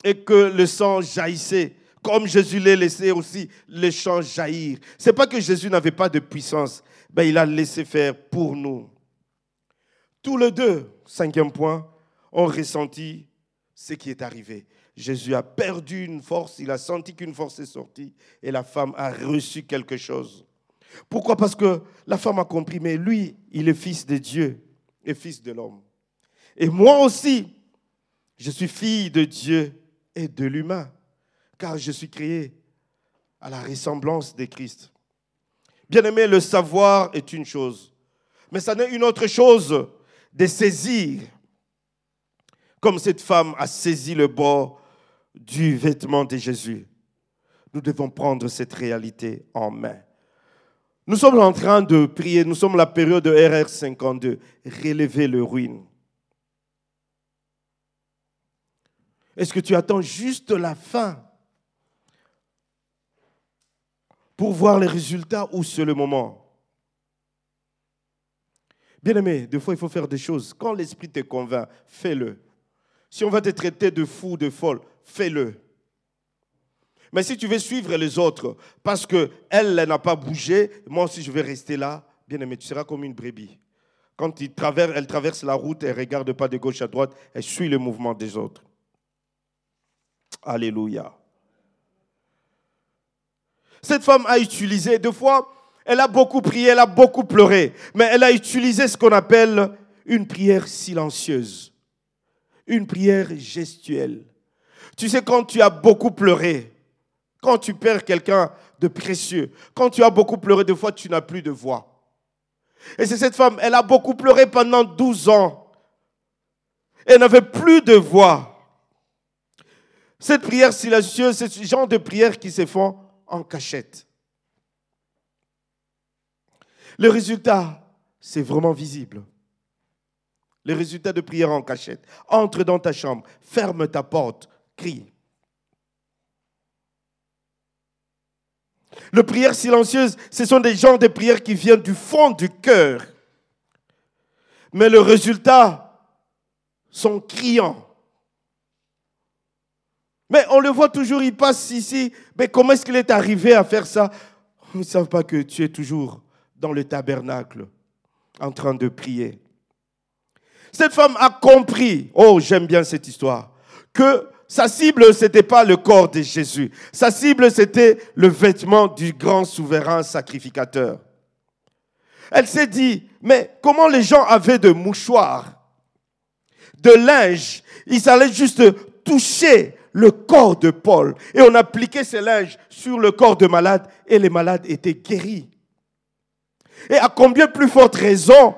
et que le sang jaillissait. Comme Jésus l'a laissé aussi le sang jaillir. C'est pas que Jésus n'avait pas de puissance, ben, il a laissé faire pour nous. Tous les deux, cinquième point, ont ressenti ce qui est arrivé. Jésus a perdu une force, il a senti qu'une force est sortie et la femme a reçu quelque chose. Pourquoi? Parce que la femme a compris, mais lui, il est fils de Dieu et fils de l'homme. Et moi aussi, je suis fille de Dieu et de l'humain, car je suis créé à la ressemblance de Christ. Bien-aimé, le savoir est une chose, mais ça n'est une autre chose de saisir, comme cette femme a saisi le bord du vêtement de Jésus. Nous devons prendre cette réalité en main. Nous sommes en train de prier, nous sommes la période de RR 52, relever le ruine. Est-ce que tu attends juste la fin pour voir les résultats ou c'est le moment? Bien aimé, des fois il faut faire des choses. Quand l'esprit te convainc, fais-le. Si on va te traiter de fou, de folle, fais-le. Mais si tu veux suivre les autres, parce qu'elle elle, n'a pas bougé, moi aussi je vais rester là, bien aimé, tu seras comme une brebis. Quand elle traverse la route, elle ne regarde pas de gauche à droite, elle suit le mouvement des autres. Alléluia. Cette femme a utilisé, deux fois, elle a beaucoup prié, elle a beaucoup pleuré, mais elle a utilisé ce qu'on appelle une prière silencieuse, une prière gestuelle. Tu sais, quand tu as beaucoup pleuré, quand tu perds quelqu'un de précieux, quand tu as beaucoup pleuré, deux fois, tu n'as plus de voix. Et c'est cette femme, elle a beaucoup pleuré pendant 12 ans. Elle n'avait plus de voix. Cette prière silencieuse, c'est ce genre de prière qui se font en cachette. Le résultat, c'est vraiment visible. Le résultat de prière en cachette. Entre dans ta chambre, ferme ta porte, crie. Les prières silencieuses, ce sont des gens de prières qui viennent du fond du cœur. Mais le résultat sont criants. Mais on le voit toujours, il passe ici. Mais comment est-ce qu'il est arrivé à faire ça? Ils ne savent pas que tu es toujours dans le tabernacle en train de prier. Cette femme a compris, oh j'aime bien cette histoire, que sa cible, ce n'était pas le corps de Jésus. Sa cible, c'était le vêtement du grand souverain sacrificateur. Elle s'est dit, mais comment les gens avaient de mouchoirs, de linge, ils allaient juste toucher le corps de Paul et on appliquait ces linges sur le corps de malade et les malades étaient guéris. Et à combien plus forte raison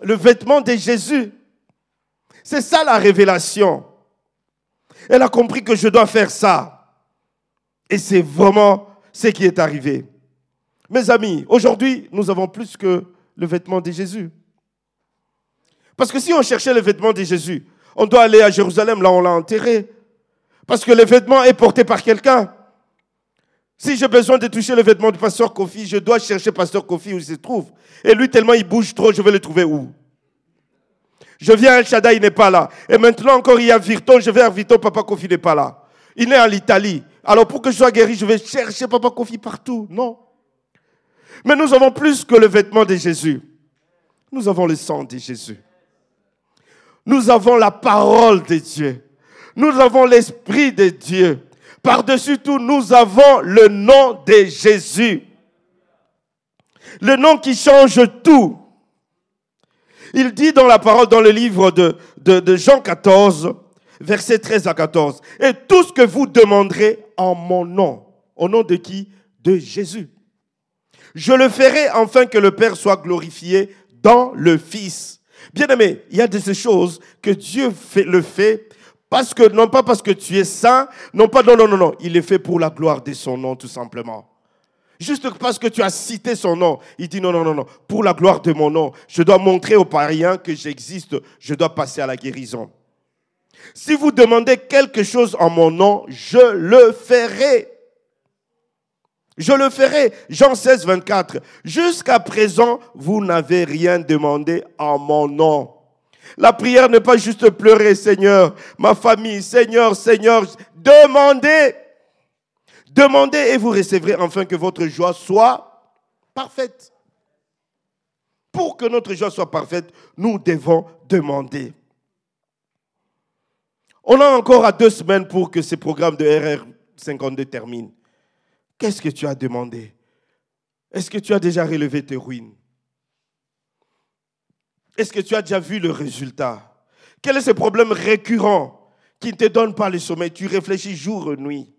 le vêtement de Jésus. C'est ça la révélation. Elle a compris que je dois faire ça. Et c'est vraiment ce qui est arrivé. Mes amis, aujourd'hui, nous avons plus que le vêtement de Jésus. Parce que si on cherchait le vêtement de Jésus, on doit aller à Jérusalem, là on l'a enterré. Parce que le vêtement est porté par quelqu'un. Si j'ai besoin de toucher le vêtement du pasteur Kofi, je dois chercher pasteur Kofi où il se trouve. Et lui, tellement il bouge trop, je vais le trouver où? Je viens à El Shaddai, il n'est pas là. Et maintenant encore, il y a Virton, je vais à Virton, papa Kofi n'est pas là. Il est en Italie. Alors pour que je sois guéri, je vais chercher papa Kofi partout. Non. Mais nous avons plus que le vêtement de Jésus. Nous avons le sang de Jésus. Nous avons la parole de Dieu. Nous avons l'esprit de Dieu. Par-dessus tout, nous avons le nom de Jésus. Le nom qui change tout. Il dit dans la parole, dans le livre de, de, Jean 14, versets 13 à 14, et tout ce que vous demanderez en mon nom, au nom de qui? De Jésus. Je le ferai afin que le Père soit glorifié dans le Fils. Bien aimé, il y a de ces choses que Dieu fait, le fait parce que, non pas parce que tu es saint, non pas, non, non, non, non. Il est fait pour la gloire de son nom, tout simplement. Juste parce que tu as cité son nom, il dit non, non, non, non. Pour la gloire de mon nom, je dois montrer aux païens que j'existe, je dois passer à la guérison. Si vous demandez quelque chose en mon nom, je le ferai. Je le ferai. Jean 16, 24. Jusqu'à présent, vous n'avez rien demandé en mon nom. La prière n'est pas juste pleurer, Seigneur, ma famille, Seigneur, Seigneur. Demandez. Demandez et vous recevrez enfin que votre joie soit parfaite. Pour que notre joie soit parfaite, nous devons demander. On a encore à deux semaines pour que ce programme de RR52 termine. Qu'est-ce que tu as demandé? Est-ce que tu as déjà relevé tes ruines? Est-ce que tu as déjà vu le résultat? Quel est ce problème récurrent qui ne te donne pas le sommeil? Tu réfléchis jour et nuit.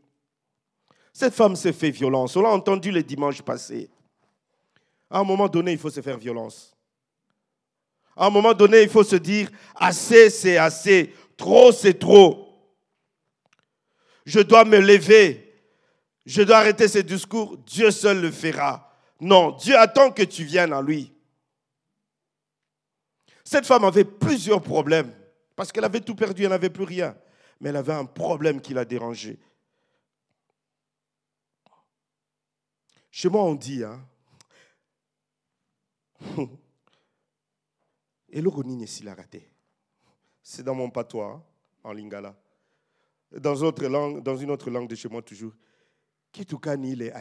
Cette femme s'est fait violence. On l'a entendu le dimanche passé. À un moment donné, il faut se faire violence. À un moment donné, il faut se dire, assez, c'est assez. Trop, c'est trop. Je dois me lever. Je dois arrêter ces discours. Dieu seul le fera. Non, Dieu attend que tu viennes à lui. Cette femme avait plusieurs problèmes parce qu'elle avait tout perdu, elle n'avait plus rien. Mais elle avait un problème qui la dérangeait. Chez moi, on dit, hein. C'est dans mon patois, hein, en lingala. Dans, une autre langue de chez moi, toujours. Kitukani le.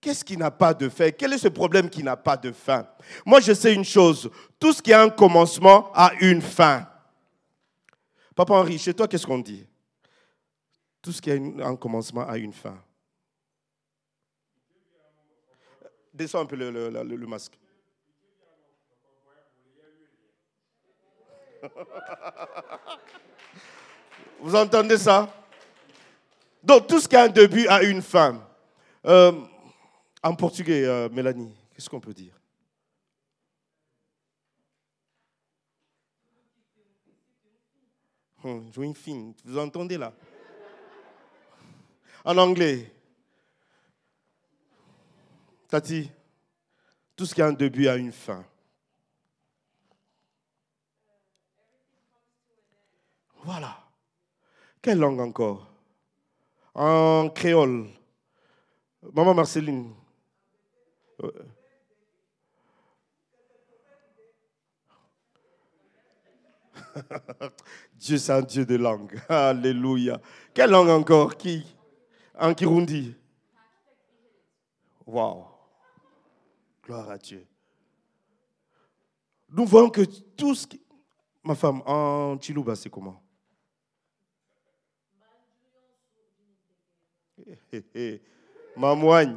Qu'est-ce qui n'a pas de fin? Quel est ce problème qui n'a pas de fin? Moi, je sais une chose. Tout ce qui a un commencement a une fin. Papa Henri, chez toi, qu'est-ce qu'on dit? Tout ce qui a un commencement a une fin. Descends un peu le, le masque. Vous entendez ça? Donc, tout ce qui a un début a une fin. Euh, en portugais, euh, Mélanie, qu'est-ce qu'on peut dire? Hum, vous entendez là? En anglais, Tati, tout ce qui a un début a une fin. Voilà. Quelle langue encore? En créole. Maman Marceline. Dieu, c'est un Dieu de langue. Alléluia. Quelle langue encore? Qui? En Kirundi. Waouh. Gloire à Dieu. Nous voyons que tout ce qui... Ma femme, en Chilouba, c'est comment? Mamouagne.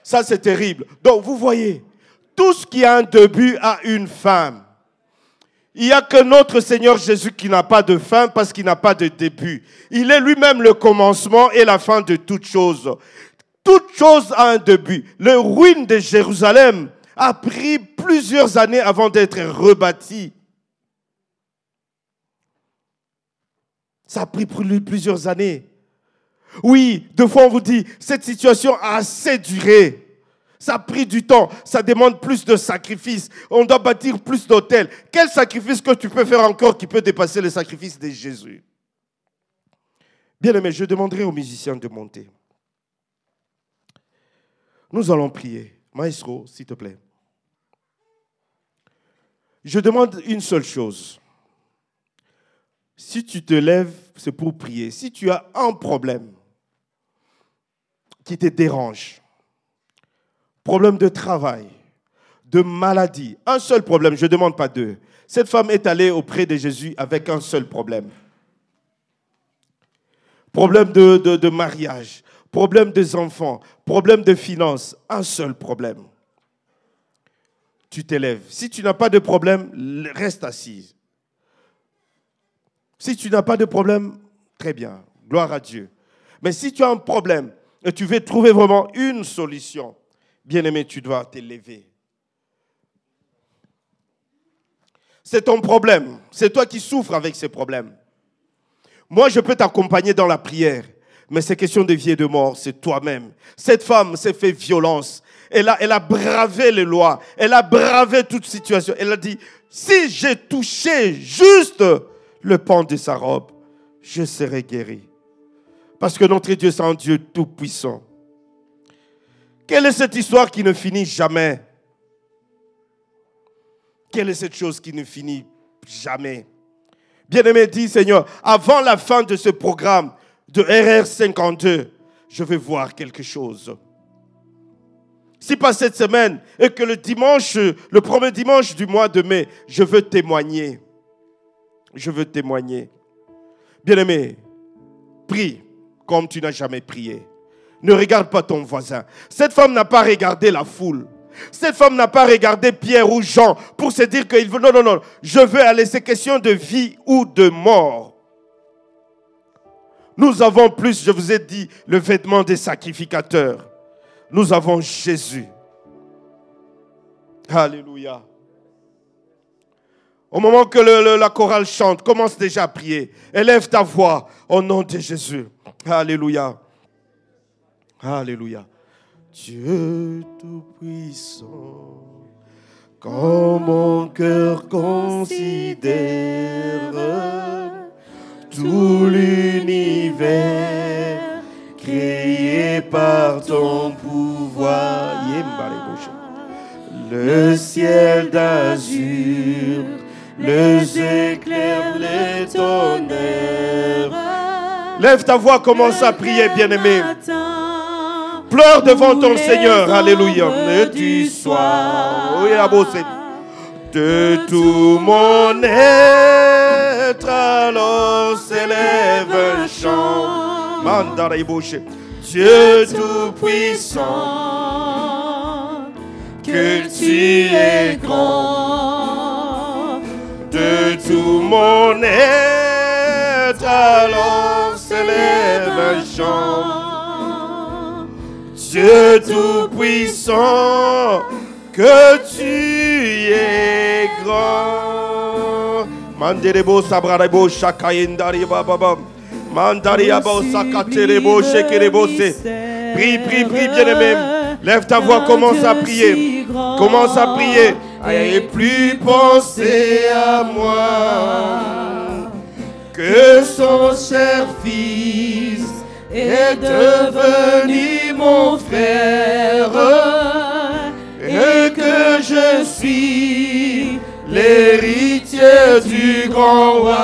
Ça, c'est terrible. Donc, vous voyez, tout ce qui a un début a une fin. Il n'y a que notre Seigneur Jésus qui n'a pas de fin parce qu'il n'a pas de début. Il est lui-même le commencement et la fin de toute chose. Toute chose a un début. Le ruine de Jérusalem a pris plusieurs années avant d'être rebâti. Ça a pris plusieurs années. Oui, deux fois on vous dit, cette situation a assez duré. Ça a pris du temps, ça demande plus de sacrifices. On doit bâtir plus d'hôtels. Quel sacrifice que tu peux faire encore qui peut dépasser le sacrifice de Jésus? Bien aimé, je demanderai aux musiciens de monter. Nous allons prier. Maestro, s'il te plaît. Je demande une seule chose. Si tu te lèves, c'est pour prier. Si tu as un problème qui te dérange, problème de travail, de maladie, un seul problème, je ne demande pas deux. Cette femme est allée auprès de Jésus avec un seul problème. Problème de, de mariage, problème des enfants, problème de finances, un seul problème. Tu t'élèves. Si tu n'as pas de problème, reste assise. Si tu n'as pas de problème, très bien, gloire à Dieu. Mais si tu as un problème et tu veux trouver vraiment une solution, Bien-aimé, tu dois t'élever. C'est ton problème. C'est toi qui souffres avec ces problèmes. Moi, je peux t'accompagner dans la prière, mais c'est question de vie et de mort, c'est toi-même. Cette femme s'est fait violence. Elle a, bravé les lois. Elle a bravé toute situation. Elle a dit, si j'ai touché juste le pan de sa robe, je serai guéri. Parce que notre Dieu, c'est un Dieu tout-puissant. Quelle est cette histoire qui ne finit jamais? Quelle est cette chose qui ne finit jamais? Bien-aimé, dit Seigneur, avant la fin de ce programme de RR52, je vais voir quelque chose. Si pas cette semaine et que le dimanche, le premier dimanche du mois de mai, je veux témoigner. Je veux témoigner. Bien-aimé, prie comme tu n'as jamais prié. Ne regarde pas ton voisin. Cette femme n'a pas regardé la foule. Cette femme n'a pas regardé Pierre ou Jean pour se dire qu'il veut. Non, non, non. Je veux aller. C'est question de vie ou de mort. Nous avons plus, je vous ai dit, le vêtement des sacrificateurs. Nous avons Jésus. Alléluia. Au moment que la chorale chante, commence déjà à prier. Élève ta voix au nom de Jésus. Alléluia. Alléluia. Dieu Tout-Puissant, quand mon cœur considère tout l'univers créé par ton pouvoir, le ciel d'azur, les éclairs, les tonnerres. Lève ta voix, commence à prier, bien-aimé. Pleure devant ton Seigneur. Alléluia. Du soir. Oui, de tout mon être, alors s'élève un chant. Dieu tout-puissant, que tu es grand. De tout mon être, alors s'élève un chant. Dieu Tout-Puissant, que tu es grand. Manderebo sabrarebo shakayendari bababam. Mandariabo sakaterebo shekerebo se. Prie, prie, prie, bien-aimé. Lève ta voix, commence à prier. Commence à prier. Et plus penser à moi que son cher fils est devenu mon frère et que je suis l'héritier du grand roi.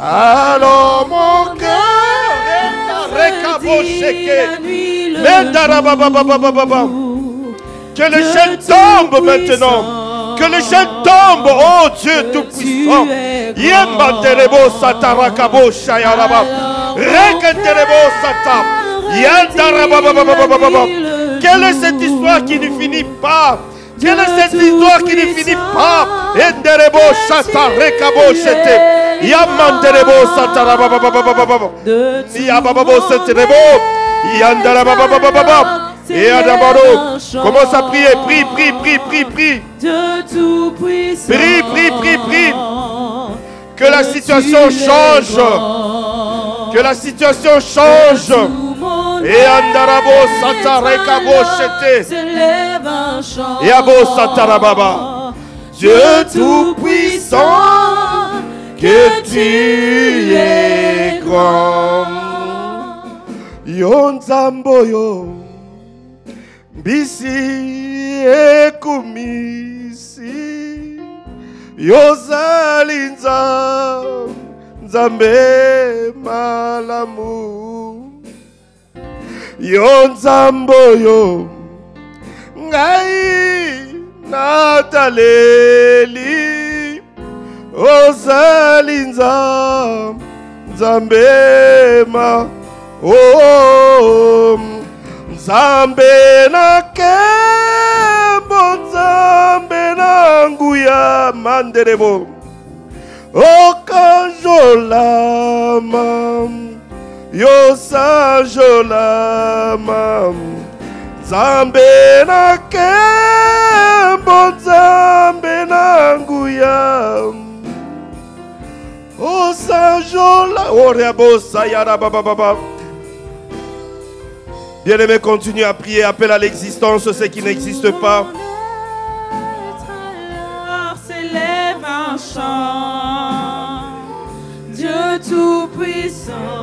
Alors mon cœur que le chaîne tombe maintenant. Que le chaîne tombe, oh Dieu Tout-Puissant. Yembanderebo satarakabo shayaraba. Rekanderebo sata. Yandarababababababa. Quelle est cette histoire qui ne finit pas quelle est cette histoire qui ne finit pas Enderebo rekabo. Yamanderebo. Yabababo. Yandarabababababa. Et commence à prier, prie, prie, prie, prie, prie. De tout puissant. Prie, prie, prie, prie. Que la situation change. Que la situation change. Et Andarabo Satarekabo Chete. Et Abo Satarababa. Dieu tout-puissant, que tu es grand. Yonzamboyo. mbisi ekumisi yozalinza nzambe malamu yo nzambe oyo ngai nataleli ozalinza nzambe ma oh, oh. nzambe na kembo nzambe na nguya manderebo okanjolama yosanjolama nzambe na kembo nzambe na nguya. Osanjola oreabosayarabababa Bien-aimé, continue à prier, appelle à l'existence ce qui n'existe pas. Dieu Tout-Puissant,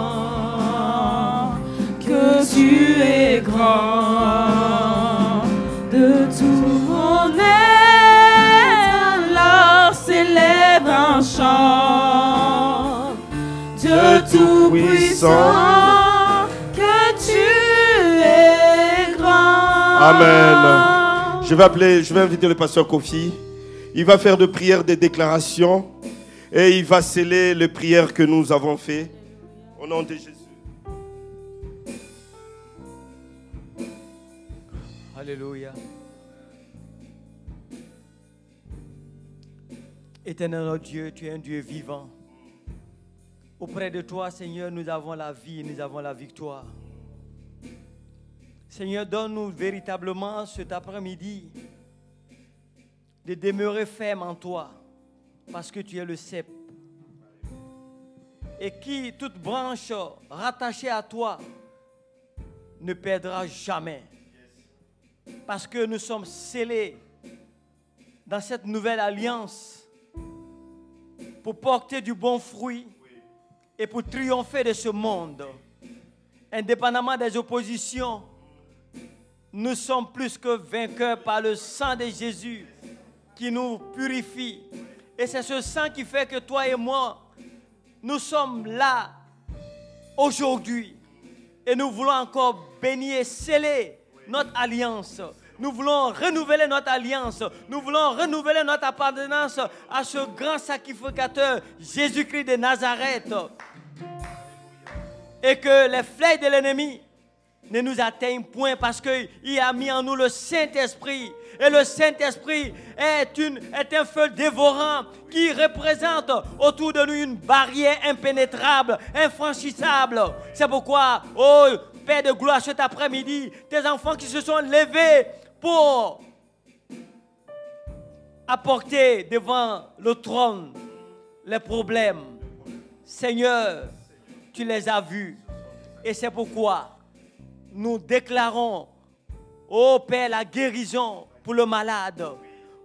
es grand de tout mon être. Alors s'élève un chant, Dieu Tout-Puissant. Amen. Je vais appeler, je vais inviter le pasteur Kofi. Il va faire de prières des déclarations et il va sceller les prières que nous avons faites. Au nom de Jésus. Alléluia. Éternel Dieu, tu es un Dieu vivant. Auprès de toi, Seigneur, nous avons la vie, nous avons la victoire. Seigneur, donne-nous véritablement cet après-midi de demeurer ferme en toi, parce que tu es le cep. Et qui, toute branche rattachée à toi, ne perdra jamais. Parce que nous sommes scellés dans cette nouvelle alliance pour porter du bon fruit et pour triompher de ce monde, indépendamment des oppositions nous sommes plus que vainqueurs par le sang de Jésus qui nous purifie. Et c'est ce sang qui fait que toi et moi, nous sommes là aujourd'hui. Et nous voulons encore bénir sceller notre alliance. Nous voulons renouveler notre alliance. Nous voulons renouveler notre appartenance à ce grand sacrificateur, Jésus-Christ de Nazareth. Et que les flèches de l'ennemi ne nous atteigne point parce qu'il a mis en nous le Saint-Esprit. Et le Saint-Esprit est un feu dévorant qui représente autour de nous une barrière impénétrable, infranchissable. C'est pourquoi, oh Père de gloire, cet après-midi, tes enfants qui se sont levés pour apporter devant le trône les problèmes. Seigneur, tu les as vus. Et c'est pourquoi nous déclarons, ô Père, la guérison pour le malade.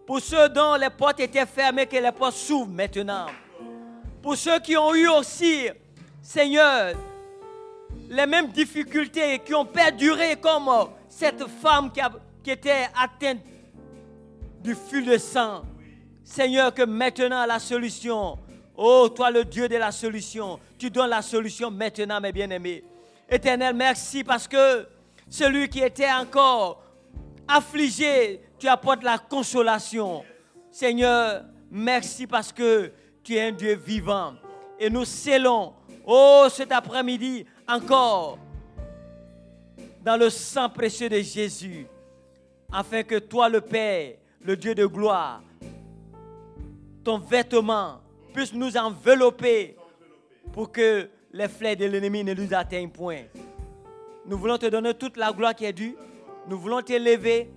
Pour ceux dont les portes étaient fermées, que les portes s'ouvrent maintenant. Pour ceux qui ont eu aussi, Seigneur, les mêmes difficultés qui ont perduré comme euh, cette femme qui, a- qui était atteinte du fil de sang. Seigneur, que maintenant la solution, oh toi le Dieu de la solution, tu donnes la solution maintenant, mes bien-aimés. Éternel, merci parce que celui qui était encore affligé, tu apportes la consolation. Seigneur, merci parce que tu es un Dieu vivant. Et nous scellons, oh cet après-midi, encore dans le sang précieux de Jésus, afin que toi, le Père, le Dieu de gloire, ton vêtement puisse nous envelopper pour que les flèches de l'ennemi ne nous atteignent point. Nous voulons te donner toute la gloire qui est due. Nous voulons t'élever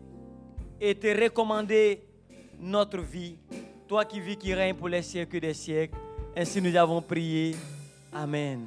et te recommander notre vie. Toi qui vis, qui règne pour les siècles des siècles. Ainsi nous avons prié. Amen.